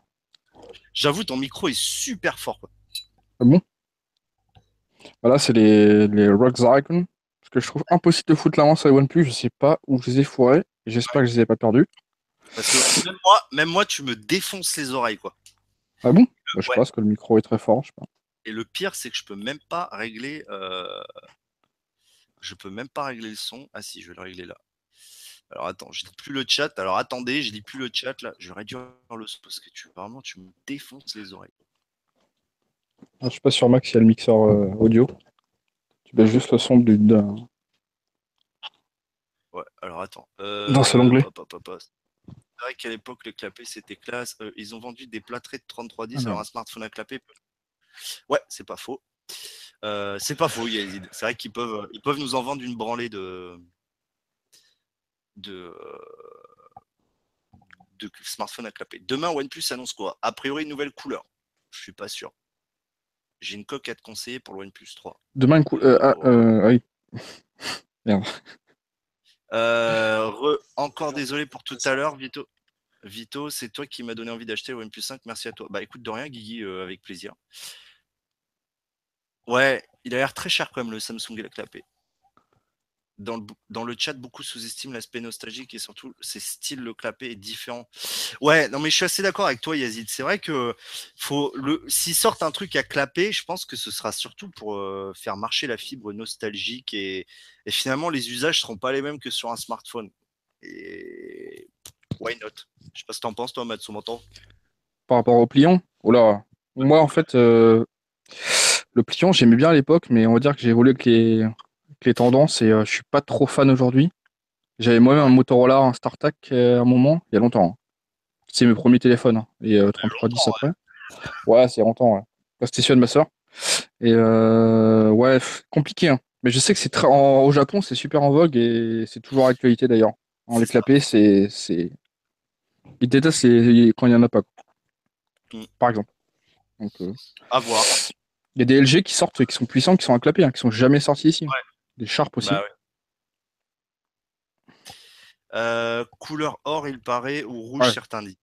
J'avoue, ton micro est super fort. Ah bon? Voilà, c'est les, les Rock Icon. Parce que je trouve impossible de foutre l'avance les OnePlus. Je sais pas où je les ai foirés. J'espère que je les ai pas perdus. Parce que même moi, même moi, tu me défonces les oreilles, quoi. Ah bon? Bah, Je pense que le micro est très fort. Je sais pas. Et le pire, c'est que je peux même pas régler. Euh... Je peux même pas régler le son. Ah si, je vais le régler là. Alors attends, je lis plus le chat. Alors attendez, je lis plus le chat là. Je vais réduire le son parce que tu vraiment tu me défonces les oreilles. Ah, je suis pas sûr Max, il y a le mixeur euh, audio. Tu baisses juste le son du. Ouais, alors attends. Euh, non, c'est l'anglais. C'est vrai qu'à l'époque, le clapet c'était classe. Euh, ils ont vendu des plâtrés de 3310. Ah, alors un smartphone à clapet. Ouais, c'est pas faux. c'est pas faux, C'est vrai qu'ils peuvent, ils peuvent nous en vendre une branlée de, de, de smartphone à clapper. Demain, OnePlus annonce quoi? A priori, une nouvelle couleur. Je suis pas sûr. J'ai une coque à te conseiller pour le OnePlus 3. Demain, une couleur. Euh, ah, euh, oui. [laughs] Merde. Euh, encore désolé pour tout à l'heure, Vito. Vito, c'est toi qui m'as donné envie d'acheter le OnePlus 5. Merci à toi. Bah écoute, de rien, Guigui, euh, avec plaisir. Ouais, il a l'air très cher quand même le Samsung Galaxy clapé. Dans le, dans le chat, beaucoup sous-estiment l'aspect nostalgique et surtout ses styles le clapé est différent. Ouais, non mais je suis assez d'accord avec toi, Yazid. C'est vrai que s'ils sortent un truc à clapper, je pense que ce sera surtout pour euh, faire marcher la fibre nostalgique et, et finalement les usages seront pas les mêmes que sur un smartphone. Et why not? Je sais pas ce que t'en penses, toi, Matsumoto. Par rapport au pliant? Oh Moi, en fait, euh, le pliant, j'aimais bien à l'époque, mais on va dire que j'ai évolué avec les, les tendances et euh, je suis pas trop fan aujourd'hui. J'avais moi-même un Motorola, un StarTAC euh, à un moment, il y a longtemps. hein. C'est mes premiers téléphones, hein, et euh, 3310 après. Ouais, c'est longtemps, ouais. De ma soeur. Et euh, ouais, compliqué, hein. Mais je sais que c'est très en- au Japon, c'est super en vogue et c'est toujours d'actualité d'ailleurs. En les clapper, c'est c'est ils détestent les- quand il y en a pas. quoi. Mm. Par exemple. Donc euh, À voir. il y a des LG qui sortent, qui sont puissants, qui sont à clapper, hein, qui sont jamais sortis ici. Ouais. Des Sharp aussi. Bah ouais. Euh, couleur or, il paraît, ou rouge, Ouais. certains disent.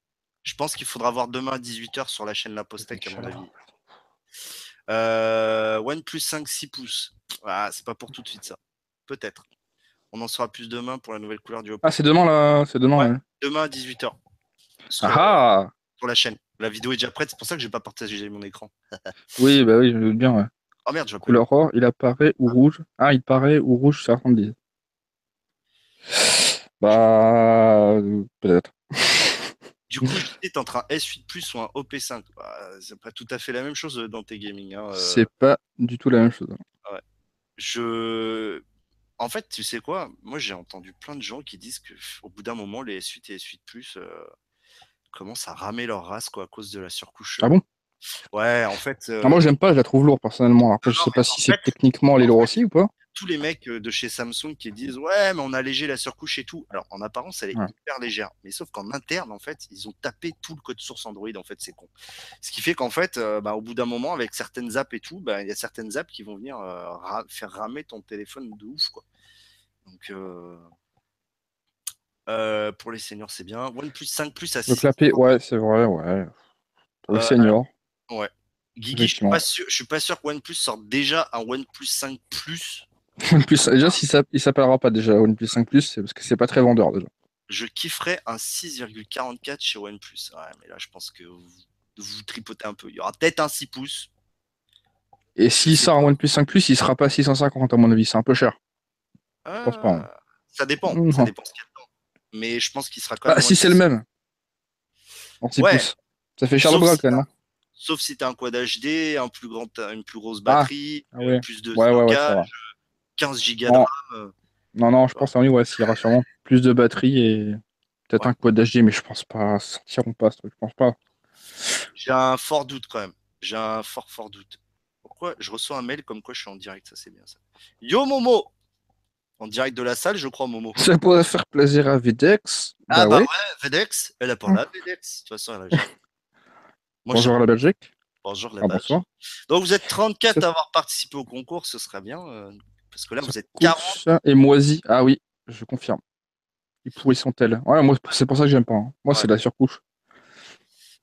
Je pense qu'il faudra voir demain à 18h sur la chaîne La Postec, à mon avis. Euh, OnePlus 5 6 pouces. Ah, c'est pas pour tout de suite ça. Peut-être. On en saura plus demain pour la nouvelle couleur du Oppo. Ah, c'est demain là, c'est demain. Ouais. Demain à 18h. Sur, Ah, ah sur la chaîne. La vidéo est déjà prête, c'est pour ça que j'ai pas partagé mon écran. Oui, bah oui, je veux bien. Ouais. Oh merde, je. Couleur or, il apparaît ou rouge? Ah, il paraît ou rouge, certains disent. Bah, euh, peut-être. [laughs] Du coup, j'hésite entre un S8 Plus ou un OP5. Bah, c'est pas tout à fait la même chose dans tes gaming. hein, euh. C'est pas du tout la même chose. je. En fait, tu sais quoi? Moi, j'ai entendu plein de gens qui disent que pff, au bout d'un moment, les S8 et S8 Plus euh, commencent à ramer leur race quoi, à cause de la surcouche. Ah bon? Ouais, en fait, euh, Ah, moi, j'aime pas, je la trouve lourde personnellement. Après, je Non, sais mais pas si c'est techniquement elle est en lourde fait- aussi ou pas. tous les mecs euh, de chez Samsung qui disent ouais, mais on a allégé la surcouche et tout. Alors, en apparence, elle est Ouais. hyper légère, mais sauf qu'en interne, en fait, ils ont tapé tout le code source Android. En fait, c'est con. Ce qui fait qu'en fait, euh, bah, au bout d'un moment, avec certaines apps et tout, bah, il y a certaines apps qui vont venir euh, ra- faire ramer ton téléphone de ouf, quoi. Donc, pour les seniors, c'est bien. OnePlus 5 Plus à Le 6. clapper, ouais, c'est vrai, ouais. Pour le Euh, senior. Guigui, je suis pas sûr, je suis pas sûr que OnePlus sorte déjà un OnePlus 5 Plus. [laughs] OnePlus, déjà, si ça, il s'appellera pas déjà OnePlus 5 Plus, c'est parce que c'est pas très vendeur déjà. Je kifferais un 6,44 chez OnePlus. Ouais, mais là, je pense que vous, vous tripotez un peu. Il y aura peut-être un 6 pouces. Et s'il sort un. OnePlus 5 Plus, il sera pas à 650 à mon avis, c'est un peu cher. pense pas, hein. Ah, Ça dépend. Mhm. Ça dépend ce qu'il y a dedans. Mais je pense qu'il sera quand Bah, même. si c'est le même. En 6 Ouais. pouces. Ça fait cher le bras quand même. Sauf si tu as un quad HD, un plus grand, une plus grosse Ah. batterie, Ah ouais. plus de Ouais, ouais, ouais, ça stockage, va. 15 gigas de Non. RAM. Non, non, je pense que oui, ouais, s'il y aura sûrement plus de batterie et peut-être un quad HD, mais je pense pas. Sortiront pas ce truc, je pense pas. J'ai un fort doute quand même. J'ai un fort, fort doute. Pourquoi Je reçois un mail comme quoi je suis en direct, ça c'est bien ça. Yo Momo En direct de la salle, je crois, Momo. Ça pourrait faire plaisir à Videx. Ah bah, bah ouais. ouais, elle a pas la FedEx. De toute façon, elle a Bonjour à la Belgique. Bonjour la Ah, badge. bonsoir. Donc vous êtes 34 Ça- à avoir participé au concours, ce serait bien. euh, parce que là, vous êtes 40. Couche et moisi. Ah oui, je confirme. Ils pourris sont-elles Ouais, moi, c'est pour ça que j'aime pas. hein. Moi, Ouais. c'est la surcouche.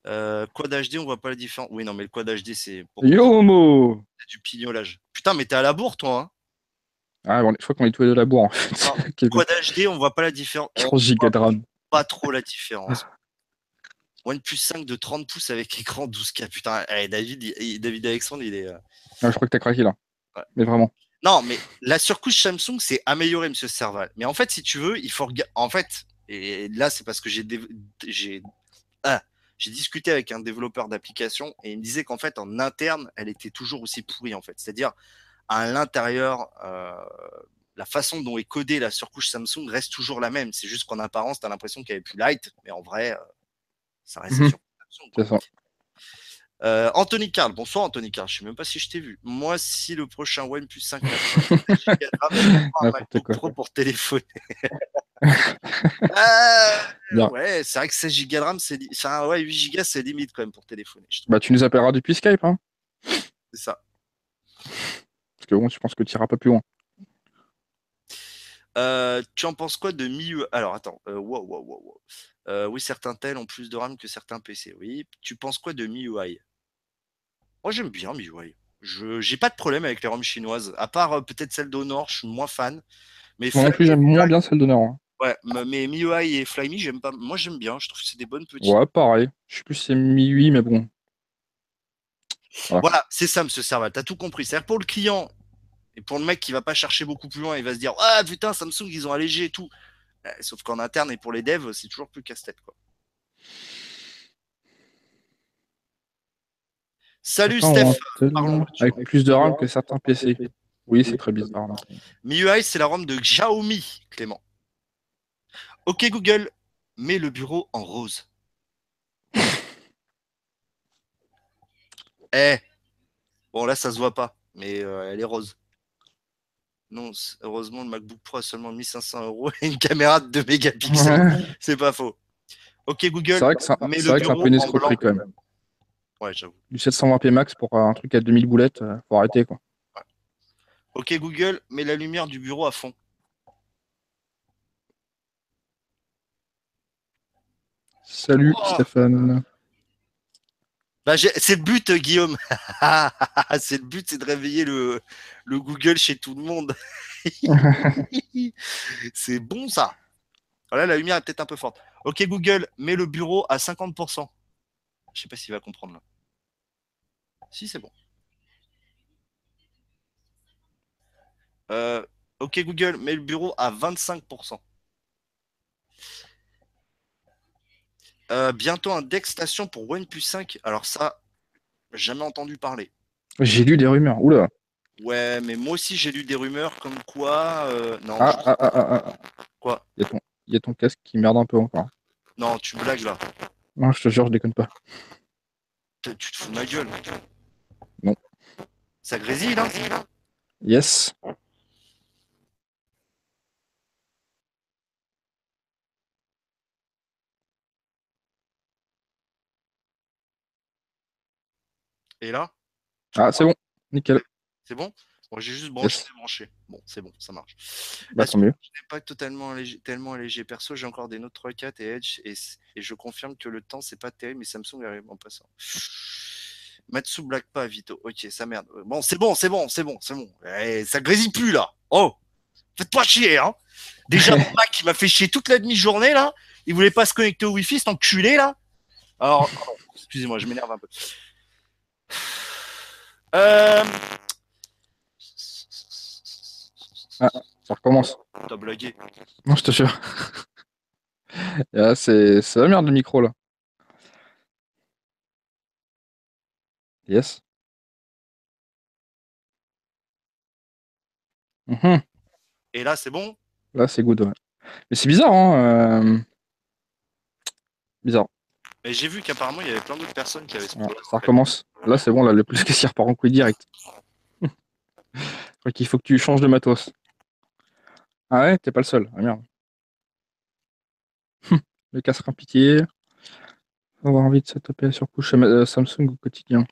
Euh, quad HD, on voit pas la différence. Oui, non, mais le quad HD, c'est Yo, Mo c'est du pignolage. Putain, mais t'es à la bourre, toi. Hein Ah, bon, je crois qu'on est tous les deux la bourre, en fait. Quad [laughs] HD, on voit pas la différence. On 30 gigas de RAM. pas trop la différence. OnePlus 5 de 30 pouces avec écran 12K. Putain, eh, David, il- David Alexandre, il est. euh, Ah, je crois que t'as craqué là. Ouais. Mais vraiment. Non, mais la surcouche Samsung, c'est amélioré, monsieur Serval. Mais en fait, si tu veux, il faut regarder. En fait, et là, c'est parce que j'ai ah, j'ai discuté avec un développeur d'application et il me disait qu'en fait, en interne, elle était toujours aussi pourrie, en fait. C'est-à-dire, à l'intérieur, euh, la façon dont est codée la surcouche Samsung reste toujours la même. C'est juste qu'en apparence, tu as l'impression qu'elle est plus light, mais en vrai, euh, ça reste Mhm. Samsung. ça. Euh, Anthony Carl, bonsoir Anthony Carl, je sais même pas si je t'ai vu. Moi, si le prochain OnePlus 5 a 16 gigas de RAM, je prends un MacBook. Pro pour téléphoner. [laughs] Euh, ouais, c'est vrai que 16 gigas de RAM, c'est li- enfin, ouais, 8 gigas, c'est limite quand même pour téléphoner. Bah, tu nous appelleras depuis Skype, hein. C'est ça. Parce que bon, je pense que tu iras pas plus loin. Euh, tu en penses quoi de MIUI Alors attends, euh, wow, wow, wow, wow. Euh, oui, certains tels ont plus de RAM que certains PC. Oui. Tu penses quoi de MIUI? Moi, j'aime bien MIUI. Je j'ai pas de problème avec les ROM chinoises, à part euh, peut-être celle d'Honor, je suis moins fan. Mais Moi non plus, j'aime moins bien celle d'honneur. hein. Ouais, mais MIUI et Flyme, j'aime pas. Moi, j'aime bien. Je trouve que c'est des bonnes petites. Ouais, pareil. Je sais plus si c'est mi-8, mais bon. Voilà, c'est ça, monsieur Serval. T'as tout compris. C'est-à-dire pour le client et pour le mec qui va pas chercher beaucoup plus loin, il va se dire Ah putain, Samsung, ils ont allégé et tout. Euh, Sauf qu'en interne et pour les devs, c'est toujours plus casse-tête. quoi. Salut Steph. parlons. Avec plus de RAM que certains PC. Oui, c'est très bizarre. là. MIUI, c'est la ROM de Xiaomi, Clément. Ok Google, mets le bureau en rose. [laughs] Eh Bon là ça se voit pas, mais euh, elle est rose. Non, heureusement le MacBook Pro a seulement 1500 euros et une caméra de 2 mégapixels. C'est pas faux. Ok Google, C'est vrai que c'est un, peu une escroquerie quand même. Ouais, j'avoue. Du 720p max pour un truc à 2000 boulettes, euh, faut arrêter quoi. Ok Google, mets la lumière du bureau à fond. Salut Oh. Stéphane. Bah, c'est le but, Guillaume. [laughs] c'est le but, c'est de réveiller le, le Google chez tout le monde. [laughs] c'est bon ça. Voilà, la lumière est peut-être un peu forte. Ok, Google, mets le bureau à 50%. Je sais pas s'il va comprendre là. Si, c'est bon. Euh, ok, Google, mets le bureau à 25%. Euh, bientôt un deck station pour OnePlus 5. Alors ça, jamais entendu parler. J'ai lu des rumeurs. Oula. Ouais, mais moi aussi j'ai lu des rumeurs comme quoi. euh, Non, Ah, je- ah, ah, ah, ah. Quoi? Il y, a ton- il y a ton casque qui merde un peu encore. non, tu blagues là. Non, je te jure, je déconne pas. Tu tu te fous de ma gueule. Non. Ça grésille là Yes. Et là Ah, c'est bon. Nickel. C'est bon? Bon, j'ai juste branché, Yes. débranché. Bon, c'est bon, ça marche. Bah, tant mieux. Je n'ai pas totalement allégé, tellement allégé. Perso, j'ai encore des Note 3, 4 et Edge et, et je confirme que le temps, c'est pas terrible, mais Samsung arrive en passant. Matsu blague pas, Vito. Ok, ça merde. Euh, Bon, c'est bon, c'est bon, c'est bon, c'est bon. Eh, ça grésille plus là. Oh Faites pas chier, hein Déjà, [laughs] mon Mac, il m'a fait chier toute la demi-journée là. Il voulait pas se connecter au Wi-Fi, cet enculé là. Alors, excusez-moi, je m'énerve un peu. Euh... Ça recommence. T'as blagué. Non, je te jure. [laughs] C'est c'est la merde le micro là. Yes. Mhm. Et là, c'est bon? Là, c'est good. ouais. Mais c'est bizarre, hein. euh, Bizarre. J'ai vu qu'apparemment, il y avait plein d'autres personnes qui avaient ce problème. ça recommence. Là, c'est bon, là, le plus caissière part en couille direct. Je crois qu'il faut que tu changes de matos. Ah ouais, t'es pas le seul. Ah merde. le casque pitié. Avoir envie de se taper la surcouche euh, Samsung au quotidien.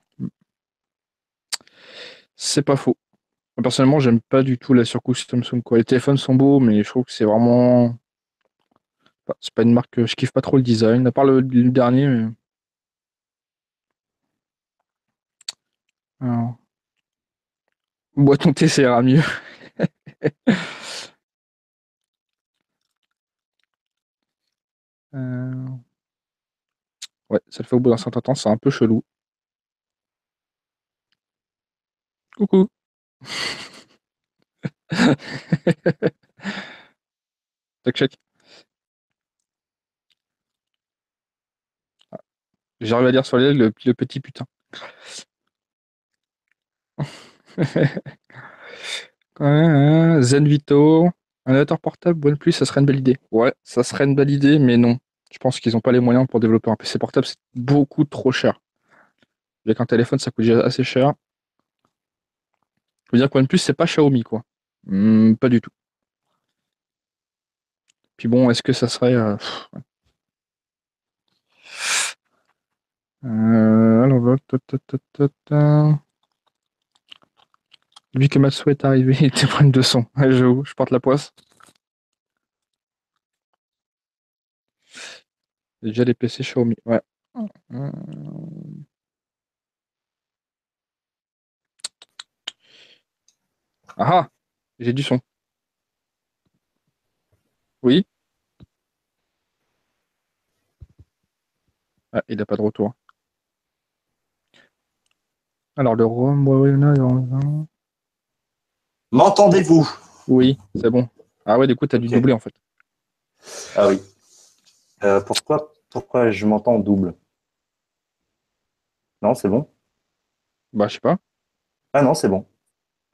C'est pas faux. Personnellement, j'aime pas du tout la surcouche Samsung. Quoi. Les téléphones sont beaux, mais je trouve que c'est vraiment. C'est pas une marque que je kiffe pas trop le design, à part le, dernier. Mais... Alors. Bois ton thé, mieux. [laughs] Euh, Ouais, ça le fait au bout d'un certain temps, c'est un peu chelou. Coucou. [laughs] Tac, check. J'arrive à dire sur les le, le petit putain. Ouais, [laughs] Zen Vito, un ordinateur portable OnePlus, ça serait une belle idée. Ouais, ça serait une belle idée, mais non. Je pense qu'ils n'ont pas les moyens pour développer un PC portable, c'est beaucoup trop cher. Avec un téléphone, ça coûte déjà assez cher. Je veux dire que OnePlus, c'est pas Xiaomi, quoi. Hmm, pas du tout. Puis bon, est-ce que ça serait. euh, ouais. Euh, alors, que Matsu est arrivé, [laughs] il était problème de son. J'avoue, je porte la poisse. Déjà des PC Xiaomi, ouais. Ah ah J'ai du son. Oui Ah, il n'a pas de retour. Alors, le ROM, M'entendez-vous? Oui, c'est bon. Ah ouais, du coup, tu as dû doubler en fait. Ah oui. Euh, pourquoi, pourquoi je m'entends en double? Non, c'est bon? Bah, je sais pas. Ah non, c'est bon.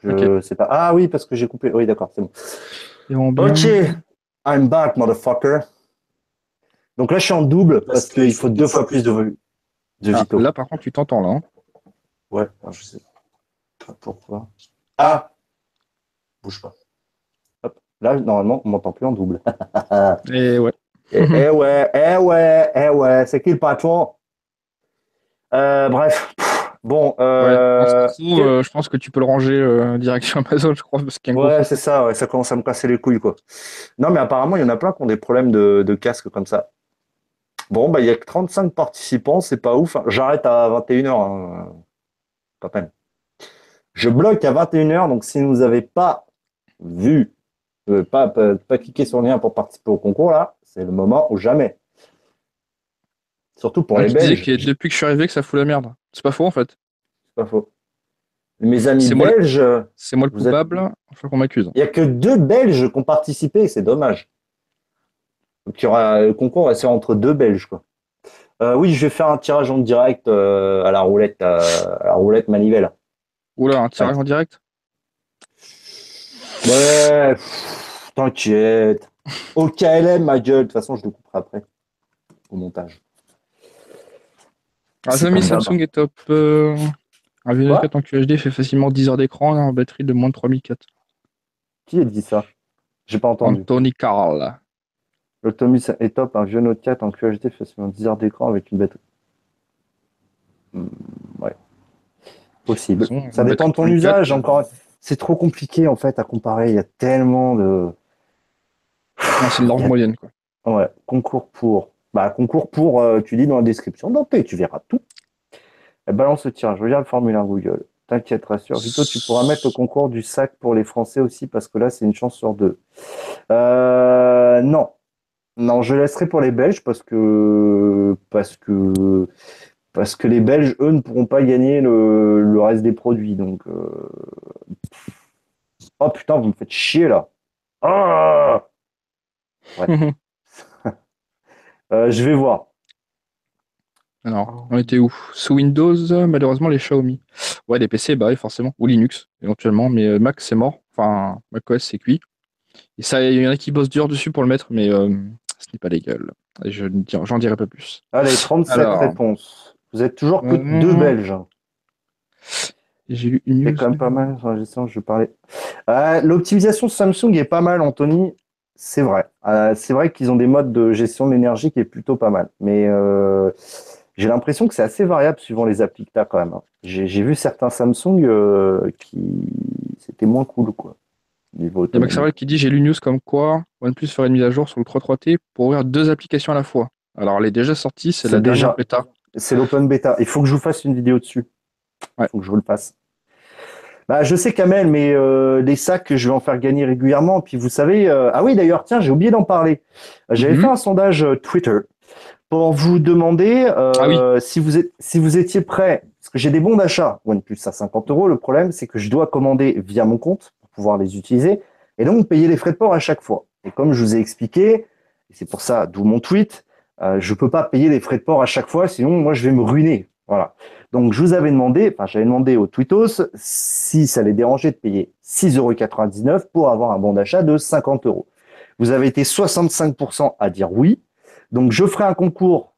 Je sais pas. Ah oui, parce que j'ai coupé. Oui, d'accord, c'est bon. Et en bien- Ok, I'm back, motherfucker. Donc là, je suis en double parce qu'il faut deux fois plus de, de Ah, Vito. là, par contre, tu t'entends là. hein. Ouais, alors, je sais pas pourquoi? Ah Bouge pas. Hop. Là, normalement, on m'entend plus en double. [laughs] Et ouais. Eh, eh ouais, eh ouais, eh ouais, c'est qui le patron? Euh, Bref, bon, euh, euh, je pense que tu peux le ranger euh, direction Amazon, je crois, parce y a ouais, c'est ça, ouais, ça commence à me casser les couilles, quoi. Non, mais apparemment, il y en a plein qui ont des problèmes de, de casque comme ça. Bon, bah, il y a que 35 participants, c'est pas ouf. hein. J'arrête à 21h, hein. Je bloque à 21h, donc si vous n'avez pas vu, euh, pas, pas, pas cliqué sur le lien pour participer au concours, là, c'est le moment ou jamais. Surtout pour Ah, les Belges. que depuis que je suis arrivé que ça fout la merde. C'est pas faux en fait. C'est pas faux. Mes amis C'est belges, il C'est moi le êtes- coupable, faut qu'on m'accuse. n'y a que deux Belges qui ont participé, c'est dommage. Donc il y aura le concours faire entre deux Belges quoi. Euh, oui, je vais faire un tirage en direct euh, à la roulette, euh, à la roulette manivelle. Oula, un tirage en direct? Ouais, t'inquiète. Au KLM, ma gueule. De toute façon, je le couperai après au montage. Ah, ça, Samsung est top. Un Quoi 4 en QHD fait facilement 10 heures d'écran en batterie de moins de 3004. Qui a dit ça? J'ai pas entendu. Anthony Carl. L'Automus est top, un vieux Note 4 en QHD fait seulement 10 heures d'écran avec une batterie. Hmm, ouais. Possible. Façon, Ça dépend de ton batterie 34, usage. Encore, c'est trop compliqué en fait à comparer. Il y a tellement de. Non, C'est une large moyenne quoi. Ouais, concours pour. Bah, concours pour, euh, tu dis dans la description. Donc, tu verras tout. Et balance le tirage. Regarde le formulaire Google. T'inquiète, rassure. Vito, tu pourras mettre le concours du sac pour les Français aussi, parce que là, c'est une chance sur deux. Euh, non. Non, je laisserai pour les Belges parce que parce que parce que les Belges, eux, ne pourront pas gagner le, le reste des produits. Donc, euh, oh putain, vous me faites chier là. Ah [laughs] Euh, je vais voir. Alors, on était où? Sous Windows, malheureusement, les Xiaomi. Ouais, des PC, bah oui, forcément. Ou Linux, éventuellement. Mais euh, Mac, c'est mort. Enfin, macOS, c'est cuit. Et ça, il y en a qui bossent dur dessus pour le mettre, mais euh, ce n'est pas légal. Et je dirai pas plus. Allez, 37 Alors. réponses. Vous êtes toujours que Mhm. deux Belges. Et J'ai lu une C'est quand même pas mal sur la gestion, je parlais. Euh, L'optimisation Samsung est pas mal, Anthony. C'est vrai. Euh, c'est vrai qu'ils ont des modes de gestion de l'énergie qui est plutôt pas mal. Mais euh, j'ai l'impression que c'est assez variable suivant les applis que tu as quand même. hein. J'ai vu certains Samsung qui. C'était moins cool, quoi. Niveau Il y a Max autonomie. Harrell qui dit J'ai lu news comme quoi OnePlus ferait une mise à jour sur le 3.3T pour ouvrir deux applications à la fois. Alors, elle est déjà sortie, c'est la déjà- dernière bêta. C'est l'open beta. Il faut que je vous fasse une vidéo dessus. Il Ouais. faut que je vous le fasse. Bah, je sais Kamel, mais euh, les sacs, je vais en faire gagner régulièrement. Puis vous savez, euh, ah oui d'ailleurs, tiens, j'ai oublié d'en parler. J'avais Mhm. fait un sondage euh, Twitter pour vous demander euh, Ah oui. si, vous êtes, si vous étiez prêt, parce que j'ai des bons d'achat OnePlus à 50 euros. Le problème, c'est que je dois commander via mon compte pouvoir les utiliser et donc payer les frais de port à chaque fois. Et comme je vous ai expliqué, et c'est pour ça, d'où mon tweet, euh, je peux pas payer les frais de port à chaque fois, sinon moi je vais me ruiner. Voilà. Donc je vous avais demandé, enfin j'avais demandé au Tweetos si ça les dérangeait de payer 6,99€ pour avoir un bon d'achat de 50 euros. Vous avez été 65% à dire oui. Donc je ferai un concours,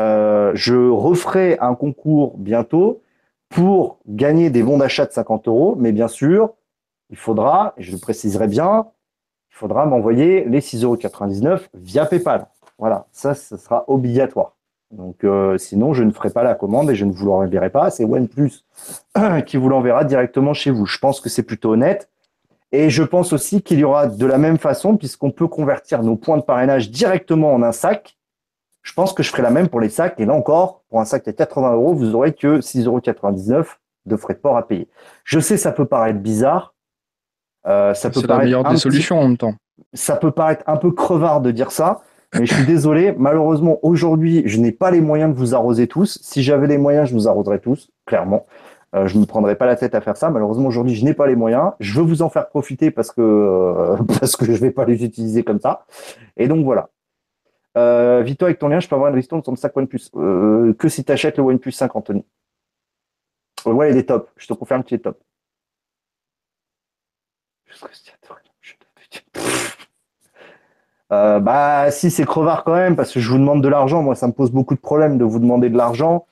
euh, je referai un concours bientôt pour gagner des bons d'achat de 50 euros. Mais bien sûr, il faudra, et je le préciserai bien, il faudra m'envoyer les 6,99€ via PayPal. Voilà, ça, ce sera obligatoire. Donc, euh, sinon, je ne ferai pas la commande et je ne vous l'enverrai pas. C'est OnePlus [clears throat] qui vous l'enverra directement chez vous. Je pense que c'est plutôt honnête. Et je pense aussi qu'il y aura de la même façon, puisqu'on peut convertir nos points de parrainage directement en un sac. Je pense que je ferai la même pour les sacs. Et là encore, pour un sac à 80 euros, vous aurez que 6,99 euros de frais de port à payer. Je sais, ça peut paraître bizarre. Euh, ça peut C'est la meilleure des solutions en même temps. Ça peut paraître un peu crevard de dire ça, mais je suis désolé. [laughs] Malheureusement, aujourd'hui, je n'ai pas les moyens de vous arroser tous. Si j'avais les moyens, je vous arroserais tous, clairement. Euh, je ne me prendrais pas la tête à faire ça. Malheureusement, aujourd'hui, je n'ai pas les moyens. Je veux vous en faire profiter parce que euh, [laughs] parce que je vais pas les utiliser comme ça. Et donc voilà. Euh, Vito, avec ton lien, je peux avoir une ristourne sur le sac OnePlus. Euh, que si tu achètes le OnePlus 5, Anthony? Ouais, il est top. Je te confirme qu'il est top. Euh, bah si c'est crevard quand même parce que je vous demande de l'argent. Moi ça me pose beaucoup de problèmes de vous demander de l'argent.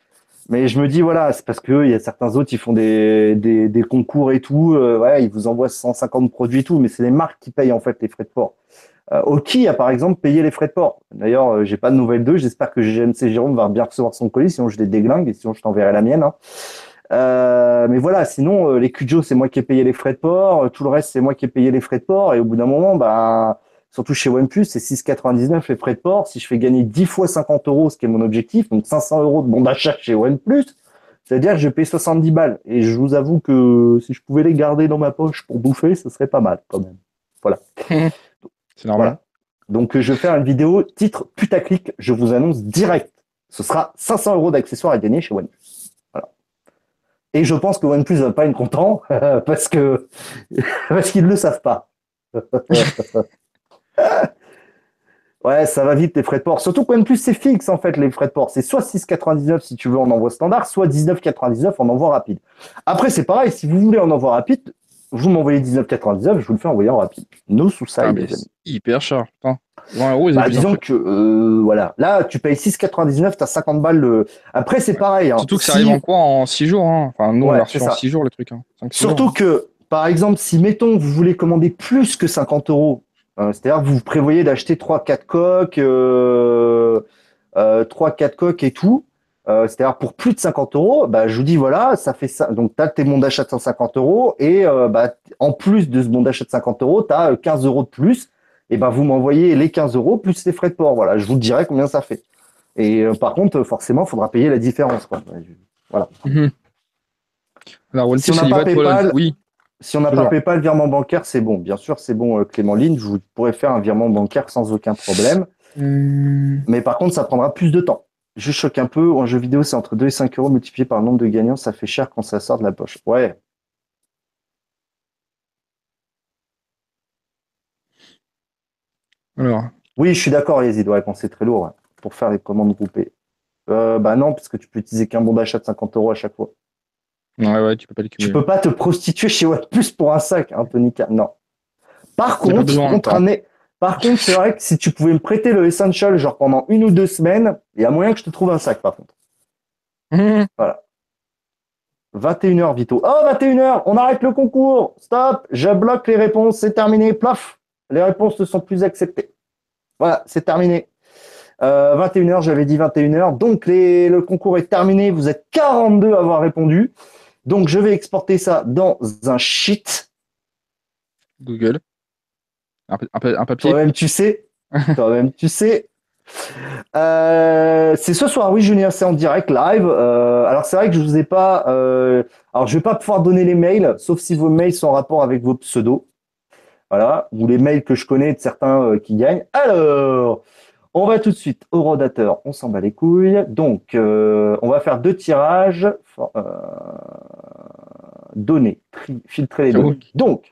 Mais je me dis voilà c'est parce que il y a certains autres ils font des, concours et tout. Euh, ils vous envoient 150 produits et tout mais c'est les marques qui payent en fait les frais de port. Euh, Oki a par exemple payé les frais de port. D'ailleurs euh, j'ai pas de nouvelles d'eux. J'espère que GMC Jérôme va bien recevoir son colis. Sinon je les déglingue et sinon je t'enverrai la mienne hein. Euh, mais voilà, sinon euh, les Cujo, c'est moi qui ai payé les frais de port, euh, tout le reste c'est moi qui ai payé les frais de port et au bout d'un moment, bah surtout chez OnePlus, c'est 6,99 les frais de port. Si je fais gagner 10 fois 50 euros, ce qui est mon objectif, donc 500 euros de bon d'achat chez OnePlus, c'est-à-dire que je paye 70 balles. Et je vous avoue que si je pouvais les garder dans ma poche pour bouffer, ce serait pas mal quand même. Voilà. [laughs] c'est normal. Donc je vais faire une vidéo titre putaclic, je vous annonce direct. Ce sera 500 euros d'accessoires à gagner chez OnePlus. Et je pense que OnePlus va pas être content [laughs] parce que [laughs] parce qu'ils ne le savent pas. [laughs] ouais, ça va vite les frais de port. Surtout que OnePlus c'est fixe en fait les frais de port. C'est soit 6,99 si tu veux en envoi standard, soit 19,99 en envoi rapide. Après c'est pareil, si vous voulez en envoi rapide, vous m'envoyez 19,99, je vous le fais envoyer en rapide. Nous sous ça, ah, hyper cher. Bah, disons que euh, voilà, là tu payes 6,99, tu as 50 balles. Après c'est pareil. Hein. Surtout que ça arrive en quoi En 6 jours. Hein. Enfin, nous on l'a reçu en 6 jours le truc. Hein. Surtout que, par exemple, si mettons vous voulez commander plus que 50 euros, euh, c'est-à-dire que vous prévoyez d'acheter 3-4 coques, euh, 3-4 euh, coques et tout, euh, c'est-à-dire pour plus de 50 euros, bah, je vous dis voilà, ça fait ça. Donc, tu as tes bons d'achat de 150 euros et euh, bah, en plus de ce bon d'achat de 50 euros, tu as 15 euros de plus. Et ben vous m'envoyez les 15 euros plus les frais de port. Voilà, je vous dirai combien ça fait. Et euh, par contre, forcément, il faudra payer la différence. Quoi. Voilà. Mhm. Alors, si on n'a pas PayPal, oui. Si on n'a pas PayPal, virement bancaire, c'est bon. Bien sûr, c'est bon, Clément Ligne. Je vous pourrais faire un virement bancaire sans aucun problème. Hum. Mais par contre, ça prendra plus de temps je choque un peu. En jeu vidéo, c'est entre 2 et 5 euros multiplié par le nombre de gagnants. Ça fait cher quand ça sort de la poche. Ouais. Alors. Oui, je suis d'accord, Yazid. Ouais, quand c'est très lourd pour faire les commandes groupées. Euh, bah non, parce que tu peux utiliser qu'un bon d'achat de 50 euros à chaque fois. Ouais, ouais, tu peux pas Tu peux pas te prostituer chez plus pour un sac, Anthony. Non. Par contre, contre un, par contre, c'est vrai que si tu pouvais me prêter le Essential, genre pendant une ou deux semaines, il y a moyen que je te trouve un sac, par contre. Mmh. Voilà. 21h, Vito. Oh, 21h, on arrête le concours. Stop, je bloque les réponses, c'est terminé. Plaf, les réponses ne sont plus acceptées. Voilà, c'est terminé. 21h, euh, j'avais dit 21h. Donc, le concours est terminé. Vous êtes 42 à avoir répondu. Donc, je vais exporter ça dans un sheet. Google. Un, papier Toi-même, tu sais. [laughs] Toi-même, tu sais. Euh, c'est ce soir, oui, Julien, c'est en direct, live. Euh, alors, c'est vrai que je vous ai pas. Euh, alors, je vais pas pouvoir donner les mails, sauf si vos mails sont en rapport avec vos pseudos. Voilà, ou les mails que je connais de certains qui gagnent. Alors, on va tout de suite au rodateur. On s'en bat les couilles. Donc, on va faire deux tirages. donner, filtrer les données. Donc,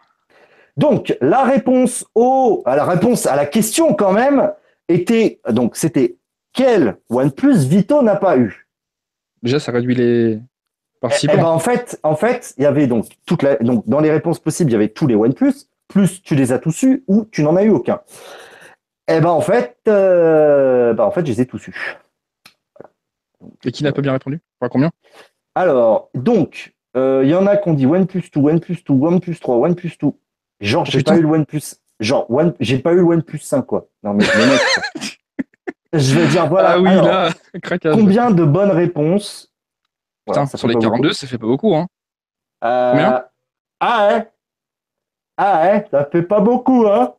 donc, la réponse au, à la réponse à la question quand même était, donc c'était quel OnePlus Vito n'a pas eu? Déjà, ça réduit les participants. Eh, ben, en fait, en fait, il y avait donc toute la, donc dans les réponses possibles, il y avait tous les OnePlus, plus tu les as tous eus ou tu n'en as eu aucun. Eh ben en fait, euh, ben, en fait, je les ai tous eus. Et qui n'a pas bien répondu? Pas combien? Alors, donc, euh, il y en a qui ont dit OnePlus 2, OnePlus 2, OnePlus 3, OnePus 2, Genre, j'ai pas eu le OnePlus. Genre, One... j'ai pas eu le OnePlus 5, quoi. Non, mais, [laughs] je vais dire, voilà. Ah oui, là, [laughs] Combien de bonnes réponses Putain, sur les 42, ça fait pas beaucoup, hein. Euh... Ah ouais Ah ouais, ça fait pas beaucoup, hein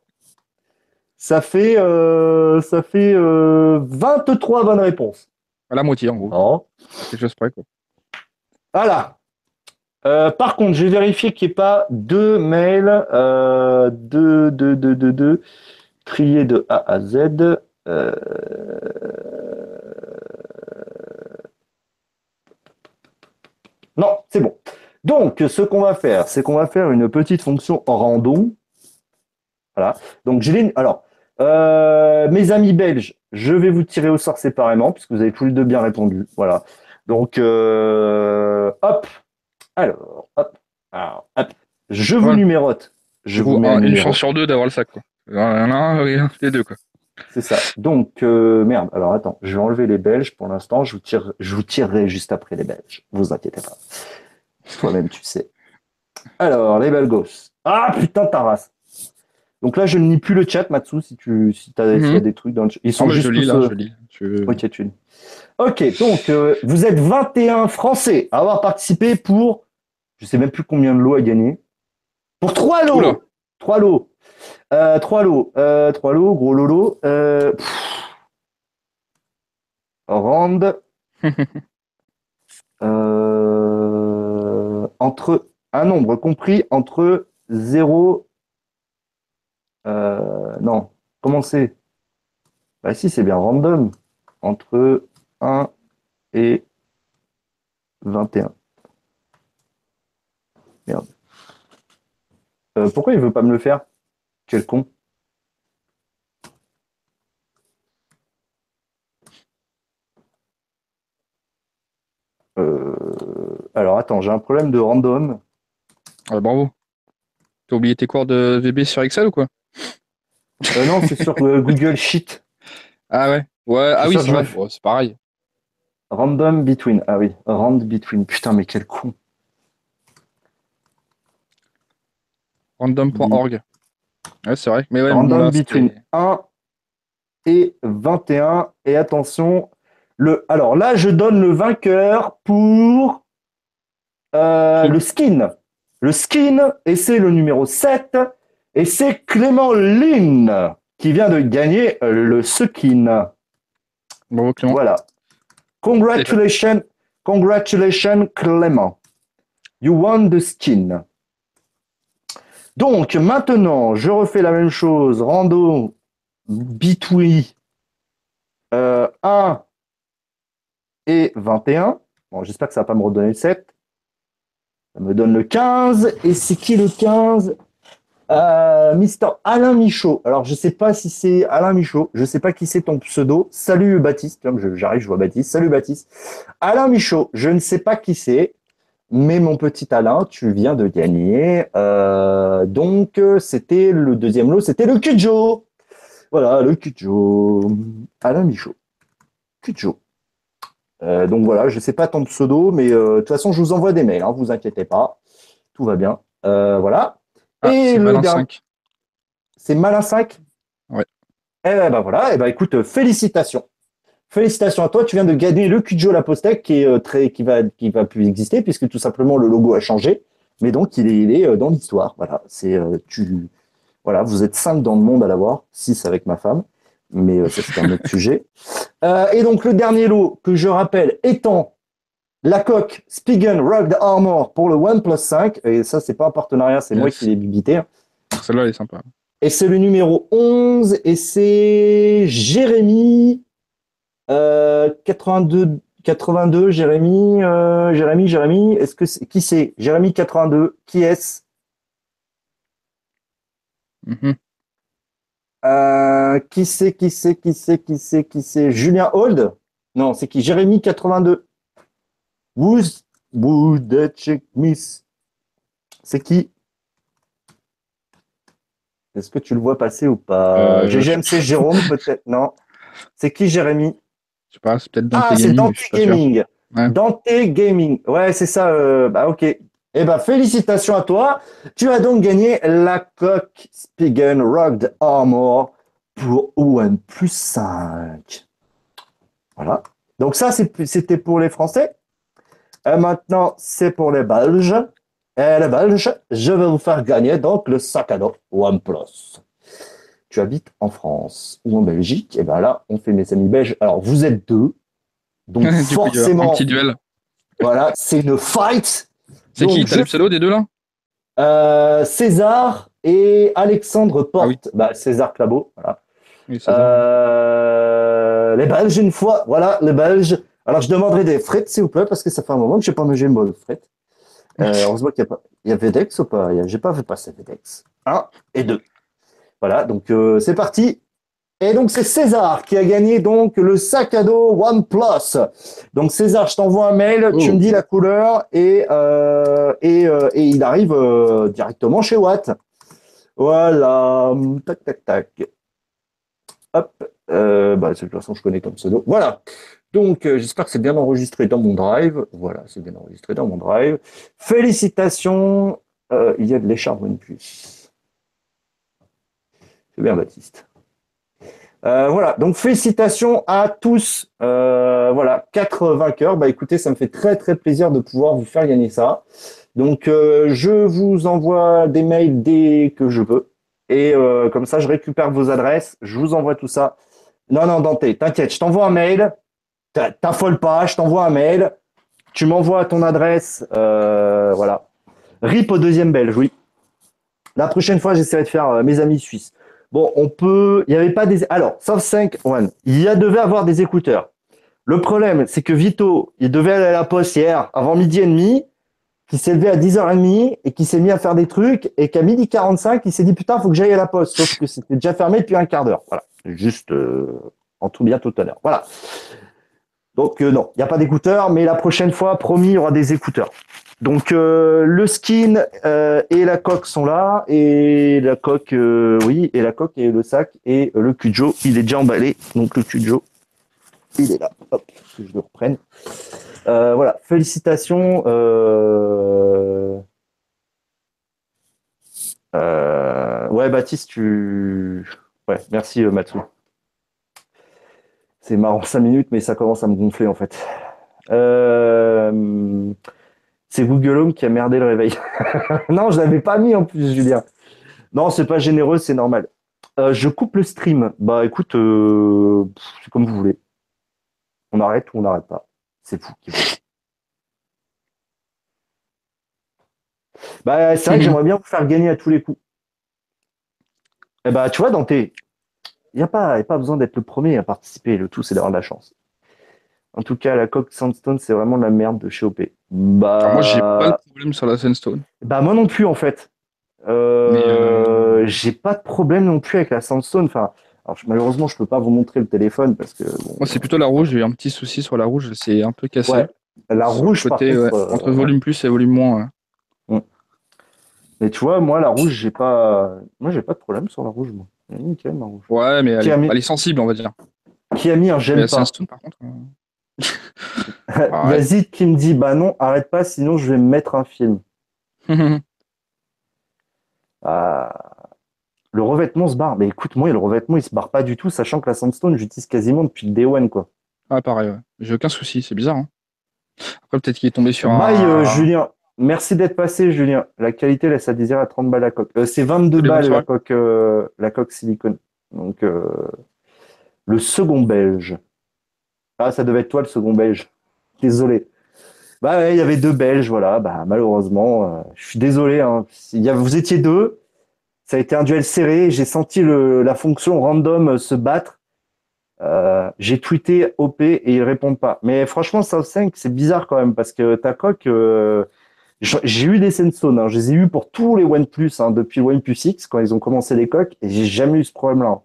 Ça fait, euh, ça fait euh, 23 bonnes réponses. À la moitié, en gros. Non. Quelque chose près, quoi. Voilà. Euh, par contre, j'ai vérifié qu'il n'y ait pas deux mails, euh, deux, deux, deux, deux, deux, triés de A à Z. Euh, Non, c'est bon. Donc, ce qu'on va faire, c'est qu'on va faire une petite fonction random. Voilà. Donc, je l'ai. Alors, euh, mes amis belges, je vais vous tirer au sort séparément, puisque vous avez tous les deux bien répondu. Voilà. Donc, hop. Alors, hop. Alors, hop. Je vous Ouais. numérote. Je Du vous coup, mets un un- une numéro. chance sur deux d'avoir le sac, quoi. Il y en a un, les deux, quoi. C'est ça. Donc, euh, merde. Alors, attends. Je vais enlever les Belges pour l'instant. Je vous tire, je vous tirerai juste après les Belges. Vous inquiétez pas. Toi-même, tu sais. Alors, les Belgos. Ah, putain, ta race. Donc là, je ne lis plus le chat, Matsu, si tu, si t'as, s'il y a Mhm. des trucs dans le chat. Ils sont bah, juste je lis, là, euh, je lis. Je- Ok, tu lis. Ok, donc, euh, vous êtes 21 Français à avoir participé pour, je sais même plus combien de lots à gagner. Pour 3 lots. Oula. 3 lots. Euh, 3 lots. Euh, 3 lots, gros lolo. Euh. Rand. [laughs] Euh, entre un nombre compris entre 0. Euh, non, comment c'est? Bah si, c'est bien random. Entre 1 et 21. Merde. Euh, pourquoi il veut pas me le faire? Quel con. Euh, alors attends, j'ai un problème de random. Ah, bravo. T'as oublié tes cours de VB sur Excel ou quoi? Euh, non, c'est sur euh, Google Sheet. Ah ouais. Ouais, ah oui, Ouais, c'est pareil. Random between. Ah oui, rand between. Putain, mais quel con. Random.org. Ouais, c'est vrai. Mais ouais, random là, between 1 et 21. Et attention, le, alors là, je donne le vainqueur pour euh, le skin. Le skin, et c'est le numéro 7. Et c'est Clément Lynn qui vient de gagner euh, le skin. Bravo Clément. Voilà. Congratulations, congratulations Clément. You won the skin. Donc maintenant, je refais la même chose. Rando euh, 1 et 21. Bon, j'espère que ça va pas me redonner le 7. Ça me donne le 15. Et c'est qui le 15 euh, Mister Alain Michaud. Alors, je sais pas si c'est Alain Michaud. Je sais pas qui c'est ton pseudo. Salut Baptiste. J'arrive, je vois Baptiste. Salut Baptiste. Alain Michaud. Je ne sais pas qui c'est. Mais mon petit Alain, tu viens de gagner. Euh, donc, euh, c'était le deuxième lot. C'était le Kujo. Voilà, le Kujo. Alain Michaud. Kujo. Euh, donc voilà, je sais pas ton pseudo, mais euh, de toute façon, je vous envoie des mails, hein, vous inquiétez pas. Tout va bien. Voilà. Ah, Et le Malin dernier- 5. C'est Malin 5 Ouais. Eh ben voilà, eh ben écoute, félicitations. Félicitations à toi, tu viens de gagner le Kujo La Postec qui est euh, très qui va qui va plus exister puisque tout simplement le logo a changé, mais donc il est il est euh, dans l'histoire. Voilà, c'est euh, tu voilà, vous êtes cinq dans le monde à l'avoir, six avec ma femme, mais ça c'est un autre [laughs] sujet. Et donc le dernier lot que je rappelle étant la coque Spigen Rugged Armor pour le OnePlus 5 et ça c'est pas un partenariat, c'est moi qui l'ai bibité. Celle-là, elle est sympa. Et c'est le numéro 11 et c'est Jérémy 82 82 Jérémy euh, Jérémy Jérémy est-ce que c'est qui c'est? Jérémy 82 qui est-ce? Mhm. Euh, qui c'est qui c'est qui c'est qui c'est qui c'est? Julien Hold? Non, c'est qui? Jérémy 82 Who's miss. C'est qui? Est-ce que tu le vois passer ou pas? Euh, GGMC Jérôme peut-être. Non. C'est qui Jérémy? Je sais pas, c'est peut-être Ah, c'est gaming, Dante suis pas sûr. Gaming. Ouais. Dante Gaming. Ouais, c'est ça. euh, bah, ok. Eh ben, félicitations à toi. Tu as donc gagné la coque Spigen Rugged Armor pour OnePlus 5. Voilà. Donc ça, c'est- c'était pour les Français. Et maintenant, c'est pour les Belges. Et les Belges, je vais vous faire gagner donc le sac à dos OnePlus. Tu habites en France ou en Belgique, et ben là, on fait mes amis belges. Alors, vous êtes deux, donc [laughs] forcément, un petit duel. Voilà, c'est une fight. C'est qui T'as le pseudo des deux là? Euh, César et Alexandre Porte. Ah oui. bah, César Clabot, voilà. euh, les Belges, une fois, voilà, les Belges. Alors, je demanderai des frites, s'il vous plaît, parce que ça fait un moment que je n'ai pas mangé une bonne frite. Euh, [laughs] heureusement qu'il y a pas. Il y a Vedex ou pas? J'ai pas fait passer Vedex. Un et deux. Voilà, donc euh, c'est parti. Et donc c'est César qui a gagné donc le sac à dos OnePlus. Donc César, je t'envoie un mail, tu oh. me dis la couleur et euh, et, euh, et, il arrive euh, directement chez Watt. Voilà, tac tac tac. Hop, bah de toute façon je connais ton pseudo. Voilà. Donc j'espère que c'est bien enregistré dans mon drive. Voilà, c'est bien enregistré dans mon drive. Félicitations, il y a de l'écharpe OnePlus. Bien Baptiste. Euh, voilà, donc félicitations à tous. Euh, voilà, quatre vainqueurs. Bah écoutez, ça me fait très très plaisir de pouvoir vous faire gagner ça. Donc euh, je vous envoie des mails dès que je peux. Et comme ça, je récupère vos adresses, je vous envoie tout ça. Non, non, Dante, t'inquiète, je t'envoie un mail. T'affole pas, je t'envoie un mail. Tu m'envoies ton adresse. voilà. RIP au deuxième belge, oui. La prochaine fois, j'essaierai de faire mes amis suisses. Bon, on peut. Il n'y avait pas des. Alors, sauf 5 One, il y a devait avoir des écouteurs. Le problème, c'est que Vito, il devait aller à la poste hier avant midi et demi, qui s'est levé à 10h30 et qui s'est mis à faire des trucs et qu'à midi 45, il s'est dit putain, faut que j'aille à la poste. Sauf que c'était déjà fermé depuis un quart d'heure. Voilà. Juste euh, en tout bien tout à l'heure. Voilà. Donc euh, non, il n'y a pas d'écouteurs, mais la prochaine fois, promis, il y aura des écouteurs. Donc euh, le skin euh, et la coque sont là et la coque euh, oui et la coque et le sac et le Cujo il est déjà emballé. Donc le Cujo il est là. Hop que je le reprenne. Voilà félicitations ouais Baptiste tu ouais merci Matsu c'est marrant 5 minutes mais ça commence à me gonfler en fait. Euh, c'est Google Home qui a merdé le réveil. [laughs] non, je l'avais pas mis en plus, Julien. Non, c'est pas généreux, c'est normal. Euh, je coupe le stream. Bah écoute, euh, c'est comme vous voulez. On arrête ou on n'arrête pas. C'est fou. Bah, c'est vrai que j'aimerais bien vous faire gagner à tous les coups. Eh bah, tu vois, Dante, il n'y a, a pas besoin d'être le premier à participer. Le tout, c'est d'avoir de la chance. En tout cas, la coque Sandstone, c'est vraiment de la merde de chez OP. Bah, moi, j'ai pas de problème sur la Sandstone. Bah, moi non plus, en fait. Euh, euh, j'ai pas de problème non plus avec la Sandstone. Enfin, alors, malheureusement, je peux pas vous montrer le téléphone parce que. moi, c'est plutôt la rouge. J'ai eu un petit souci sur la rouge. C'est un peu cassé. Ouais. La rouge, côté, euh, entre volume plus et volume moins. Mm. Mais tu vois, moi, la rouge, j'ai pas. Moi, j'ai pas de problème sur la rouge. Moi. Nickel, ma rouge. Ouais, mais elle, est sensible, on va dire. Qui a mis un j'aime pas Sandstone, par contre. [laughs] Yazid qui me dit Bah non, arrête pas, sinon je vais me mettre un film. [laughs] Ah. le revêtement se barre. Mais écoute, moi, le revêtement, il se barre pas du tout, sachant que la Sandstone, j'utilise quasiment depuis le Day One, quoi. Ah, pareil, ouais. J'ai aucun souci, c'est bizarre. Hein. Après, peut-être qu'il est tombé sur un. Euh, Julien, merci d'être passé, Julien. La qualité laisse à désirer à 30 balles la coque. Euh, c'est 22 balles la coque, euh, la coque silicone. Donc, le second belge. Ah, ça devait être toi le second belge. Désolé. Bah il y avait deux Belges, voilà. Bah malheureusement, euh, je suis désolé. Hein. Vous étiez deux. Ça a été un duel serré. J'ai senti la fonction random se battre. Euh, j'ai tweeté OP et ils répondent pas. Mais franchement, South 5, c'est bizarre quand même parce que ta coque, euh, j'ai eu des Sensone. Hein. Je les ai eu pour tous les OnePlus hein, depuis le OnePlus X quand ils ont commencé les coques et j'ai jamais eu ce problème-là.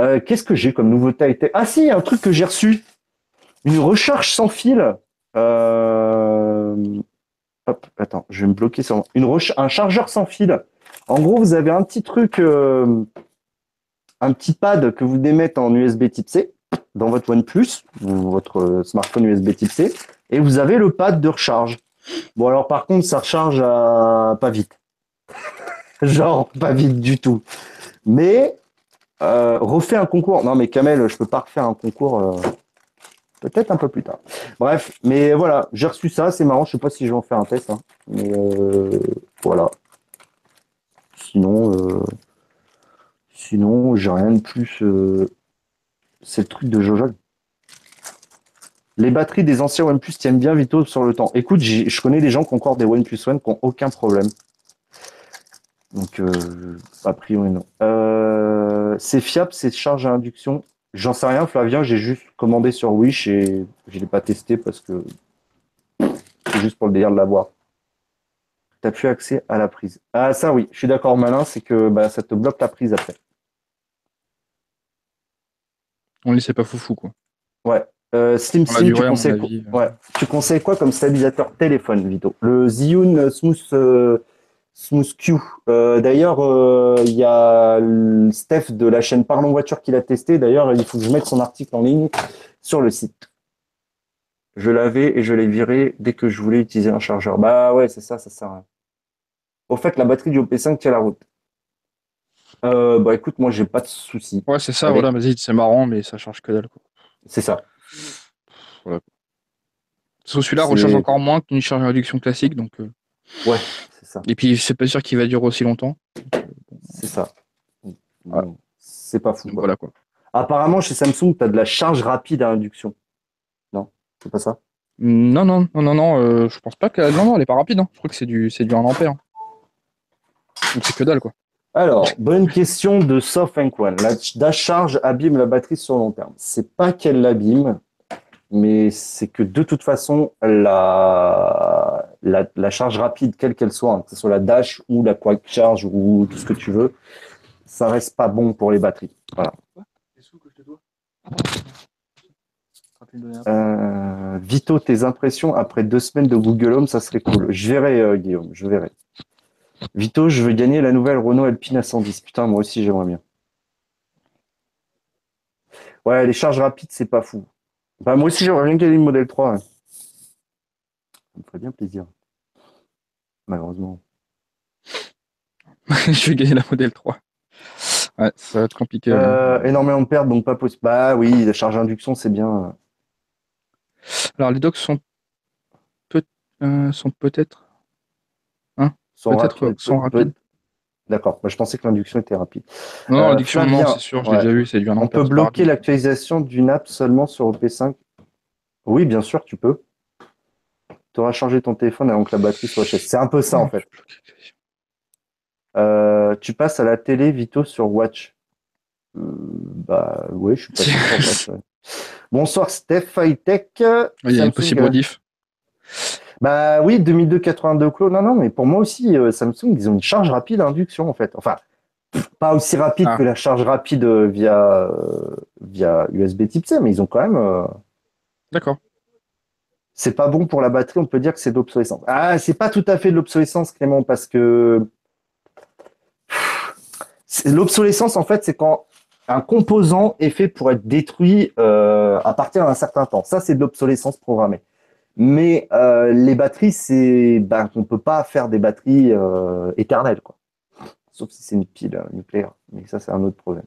Euh, qu'est-ce que j'ai comme nouveauté? Ah si, un truc que j'ai reçu. Une recharge sans fil. Euh, hop, attends, je vais me bloquer sur une un chargeur sans fil. En gros, vous avez un petit truc, euh, un petit pad que vous démettez en USB Type C dans votre OnePlus, votre smartphone USB Type C, et vous avez le pad de recharge. Bon alors par contre, ça recharge pas vite. [laughs] Genre pas vite du tout. Mais euh, refais un concours. Non, mais Kamel, je peux pas refaire un concours. Euh, peut-être un peu plus tard. Bref, mais voilà, j'ai reçu ça, c'est marrant. Je sais pas si je vais en faire un test, hein. mais euh, voilà. sinon, sinon, j'ai rien de plus. C'est le truc de Jojo. Les batteries des anciens OnePlus tiennent bien Vito sur le temps. Écoute, je connais des gens qui ont encore des OnePlus One qui n'ont aucun problème. Donc, a priori, non. Euh, c'est fiable, c'est charge à induction? J'en sais rien, Flavien, j'ai juste commandé sur Wish et je l'ai pas testé parce que c'est juste pour le délire de l'avoir. T'as plus accès à la prise. Ah, ça oui, je suis d'accord, malin, c'est que bah, ça te bloque la prise après. On laissait pas foufou, quoi. Ouais. Euh, Slim tu conseilles, euh. ouais. tu conseilles quoi comme stabilisateur téléphone, Vito? Le Zhiyun Smooth, euh, Smooth Q. Euh, D'ailleurs, euh, il y a Steph de la chaîne Parlons Voiture qui l'a testé. D'ailleurs, il faut que je mette son article en ligne sur le site. Je l'avais et je l'ai viré dès que je voulais utiliser un chargeur. Bah ouais, c'est ça, ça sert à rien. Au fait, la batterie du OP5 tient la route. Euh, bah écoute, moi j'ai pas de soucis. Ouais, c'est ça, Avec- voilà, vas-y, c'est marrant, mais ça change que dalle. C'est ça. Sauf que celui-là recharge encore moins qu'une charge à induction classique, donc. euh, Ouais, c'est ça. Et puis, c'est pas sûr qu'il va durer aussi longtemps. C'est ça. Ouais. C'est pas fou. Quoi. voilà, quoi. Apparemment, chez Samsung, tu as de la charge rapide à induction. Non, c'est pas ça? Non, non, non, non, non, euh, je pense pas que. Non, non, elle est pas rapide, hein. Je crois que c'est du, c'est du 1 ampère. Donc c'est que dalle, quoi. Alors, bonne question de Soft One. La, la charge abîme la batterie sur long terme. C'est pas qu'elle l'abîme, mais c'est que de toute façon, la, la, la charge rapide, quelle qu'elle soit, hein, que ce soit la Dash ou la Quick Charge ou tout ce que tu veux, ça reste pas bon pour les batteries. Voilà. Euh, Vito, tes impressions après deux semaines de Google Home, ça serait cool. Je verrai, euh, Guillaume, je verrai. Vito, je veux gagner la nouvelle Renault Alpine à 110. Putain, moi aussi, j'aimerais bien. Ouais, les charges rapides, c'est pas fou. Bah, moi aussi, j'aimerais bien gagner le modèle 3. ouais. Ça me ferait bien plaisir. Malheureusement. [laughs] je vais gagner la modèle 3. Ouais, ça va être compliqué. Euh, énormément de pertes, donc pas possible. Bah oui, la charge induction, c'est bien. Alors, les docks sont, peut, euh, sont peut-être. Sont Peut-être, rapides, sont rapides. D'accord, bah, je pensais que l'induction était rapide. Non, Euh, Flavien, non, c'est sûr, je l'ai ouais. déjà vu, c'est du 1 On peut bloquer l'actualisation d'une app seulement sur OP5 Oui, bien sûr, tu peux. Tu auras changé ton téléphone avant que la batterie soit chère. C'est un peu ça, en fait. Euh, tu passes à la télé Vito sur Watch. Euh, bah, ouais, je suis pas sûr. [laughs] Bonsoir, Steph Hightech. Oui, il y a une possible modif. Bah oui, 2282 clos. Non, non, mais pour moi aussi, euh, Samsung, ils ont une charge rapide à induction, en fait. Enfin, pas aussi rapide Ah. que la charge rapide euh, via, via USB type C, mais ils ont quand même. D'accord. C'est pas bon pour la batterie, on peut dire que c'est de l'obsolescence. Ah, c'est pas tout à fait de l'obsolescence, Clément, parce que l'obsolescence, en fait, c'est quand un composant est fait pour être détruit euh, à partir d'un certain temps. Ça, c'est de l'obsolescence programmée. Mais euh, les batteries, c'est, ben, on peut pas faire des batteries euh, éternelles, quoi. Sauf si c'est une pile nucléaire. Mais ça, c'est un autre problème.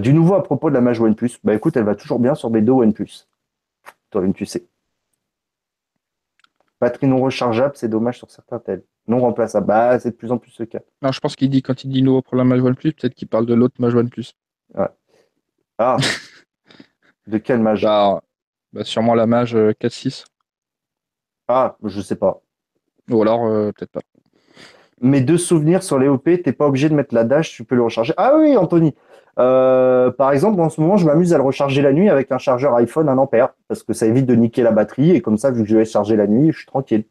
Du nouveau à propos de la Mage OnePlus, bah écoute, elle va toujours bien sur mes deux OnePlus. Toi, une QC. Batterie non rechargeable, c'est dommage sur certains tels. Non remplaçable, bah, c'est de plus en plus le cas. Non, je pense qu'il dit, quand il dit nouveau pour la Mage OnePlus, peut-être qu'il parle de l'autre Mage OnePlus. Ah De quel Mage? Bah, bah, sûrement la Mage euh, 4.6. Ah, je sais pas. Ou alors, euh, peut-être pas. Mes deux souvenirs sur les OP, t'es pas obligé de mettre la dash, tu peux le recharger. Ah oui, Anthony. Euh, par exemple, en ce moment, je m'amuse à le recharger la nuit avec un chargeur iPhone 1 ampère parce que ça évite de niquer la batterie et comme ça, vu que je vais charger la nuit, je suis tranquille.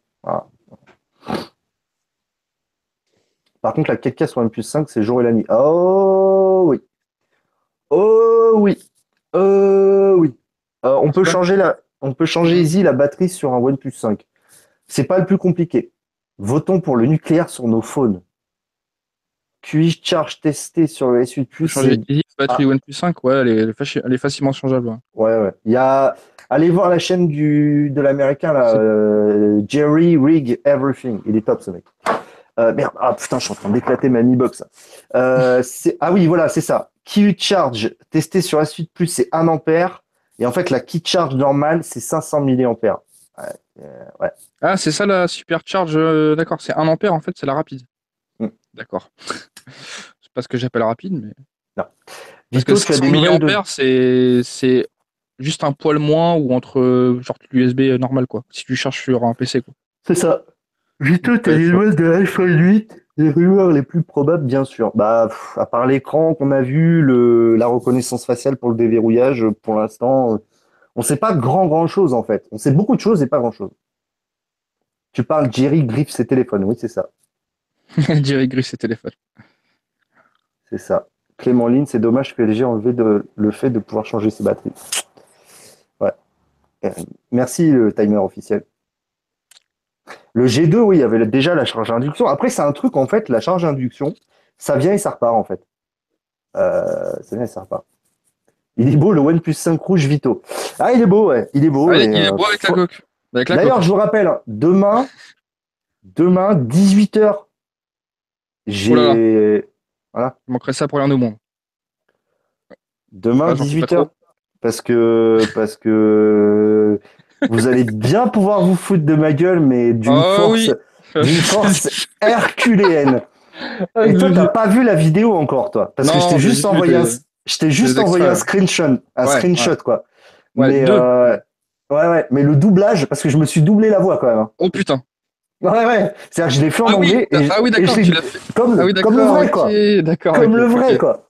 Par contre, la 4K sur OnePlus 5, c'est jour et la nuit. Oh oui. Oh oui. Oh oui. Euh, on peut changer la, on peut changer easy la batterie sur un OnePlus 5. C'est pas le plus compliqué. Votons pour le nucléaire sur nos phones. QI charge testé sur le S8 Plus. Changer c'est- easy, batterie OnePlus 5, ouais, elle est, elle est faci- elle est facilement changeable. ouais. Ouais, ouais. Il y a, allez voir la chaîne du, de l'américain, là, euh, Jerry Rig Everything. Il est top, ce mec. Euh, merde. Ah, putain, je suis en train d'éclater ma Mi Box. Euh, [laughs] ah oui, voilà, c'est ça. QI charge testé sur S8 Plus, c'est 1 ampère. Et en fait, la key charge normale, c'est 500 milliampères. Ouais, euh, ouais. Ah, c'est ça la supercharge, euh, d'accord, c'est 1 ampère en fait, c'est la rapide. Mm. D'accord. C'est pas ce que j'appelle rapide, mais. Parce Vito, que tu as 500 des nouvelles de... c'est juste un poil moins ou entre euh, genre l'USB normal quoi. Si tu cherches sur un PC quoi. C'est ça. Vito, tu as Ouais, des nouvelles de l'iPhone 8 Les rumeurs les plus probables, bien sûr. Bah, pff, à part l'écran qu'on a vu, le, la reconnaissance faciale pour le déverrouillage, pour l'instant, euh, on sait pas grand grand chose en fait. On sait beaucoup de choses et pas grand chose. Tu parles Jerry griffe ses téléphones, oui, c'est ça. [laughs] Jerry Gris ses téléphones. C'est ça. Clément Lynn, c'est dommage que LG ait enlevé de, le fait de pouvoir changer ses batteries. Ouais. Euh, Merci le timer officiel. Le G2, oui, il y avait déjà la charge induction. Après, c'est un truc, en fait, la charge induction, ça vient et ça repart, en fait. Euh, ça vient et ça repart. Il est beau, le OnePlus 5 rouge Vito. Ah, il est beau, ouais. Il est beau. Ah, il est euh, beau avec la coque. D'ailleurs, je vous rappelle, hein, demain, demain, 18h, j'ai... Oh là Je manquerais ça pour rien au monde. Demain, Ah, j'en fais pas 18h. trop. Parce que, parce que vous allez bien pouvoir vous foutre de ma gueule, mais d'une Ah force, oui. d'une [laughs] force herculéenne. Et toi, t'as pas vu la vidéo encore, toi? Parce que je t'ai juste envoyé un, des- je t'ai juste des envoyé un screenshot, un Ouais, screenshot, quoi. Ouais, mais, euh, ouais, ouais, mais le doublage, parce que je me suis doublé la voix quand même. hein. Oh putain. Ouais, ouais. C'est-à-dire que je l'ai fait en Ah oui, anglais. et ah oui d'accord, je l'ai- tu l'as fait. comme, Ah oui, d'accord. comme le vrai, quoi. Comme le vrai, quoi.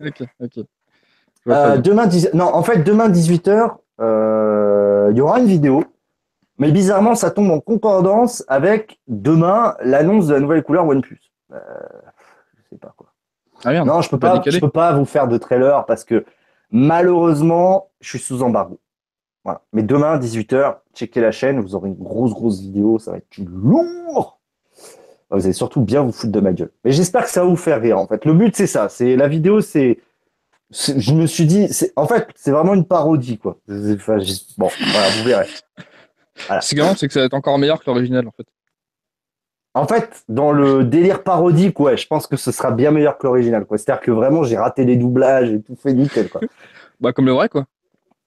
Euh, demain, 10 non, en fait, demain 18h, euh, il y aura une vidéo. Mais bizarrement, ça tombe en concordance avec demain l'annonce de la nouvelle couleur OnePlus. Euh, je sais pas quoi. Ah merde. Non, je peux pas pas, décalé. je peux pas vous faire de trailer parce que malheureusement, je suis sous embargo. Voilà. Mais demain, 18h, checkez la chaîne, vous aurez une grosse, grosse vidéo, ça va être lourd. Vous allez surtout bien vous foutre de ma gueule. Mais j'espère que ça va vous faire rire, en fait. Le but, c'est ça. C'est la vidéo, c'est, je me suis dit, en fait, c'est vraiment une parodie, quoi. Enfin, bon, voilà, vous verrez. Ce qui est marrant, c'est que ça va être encore meilleur que l'original en fait. En fait, dans le délire parodique, ouais, je pense que ce sera bien meilleur que l'original, quoi. C'est-à-dire que vraiment, j'ai raté les doublages et tout fait nickel, quoi. [laughs] Bah comme le vrai quoi.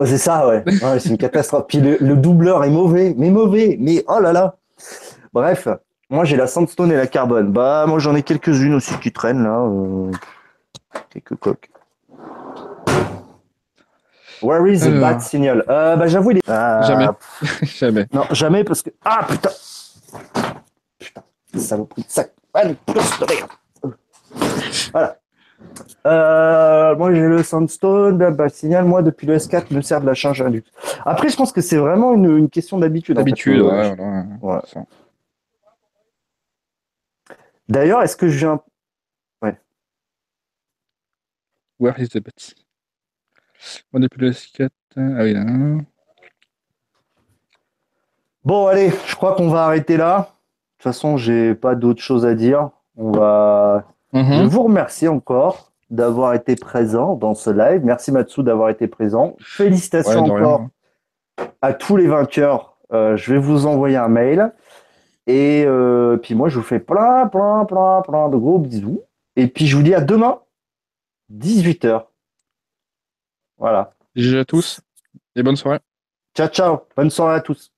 C'est ça, ouais. [laughs] Ouais, c'est une catastrophe. Puis le, le doubleur est mauvais, mais mauvais, mais oh là là. Bref, moi j'ai la sandstone et la carbone. Bah, moi j'en ai quelques-unes aussi qui traînent là. euh, Quelques coques. Where is the Alors. bad signal? Euh, Bah, j'avoue, il est. Ah, Jamais. [laughs] Jamais. Non, jamais parce que. Ah putain Putain, saloperie de sac. Pousse de merde. Voilà. Euh, moi j'ai le Sandstone, le bad signal. Moi depuis le S4 me sert de la charge induite. Après, je pense que c'est vraiment une, une question d'habitude. en fait. D'habitude, ouais. D'ailleurs, est-ce que je viens. Where is the bat Moi depuis le S4. Ah oui, là. Bon, allez, je crois qu'on va arrêter là. De toute façon, j'ai pas d'autre chose à dire. On va. Je Mhm. vous remercie encore d'avoir été présent dans ce live. Merci Matsu d'avoir été présent. Félicitations Ouais, de rien. encore à tous les vainqueurs. Euh, je vais vous envoyer un mail. Et euh, puis moi, je vous fais plein, plein, plein, plein de gros bisous. Et puis je vous dis à demain, 18h. Voilà. GG à tous et bonne soirée. Ciao, ciao. Bonne soirée à tous.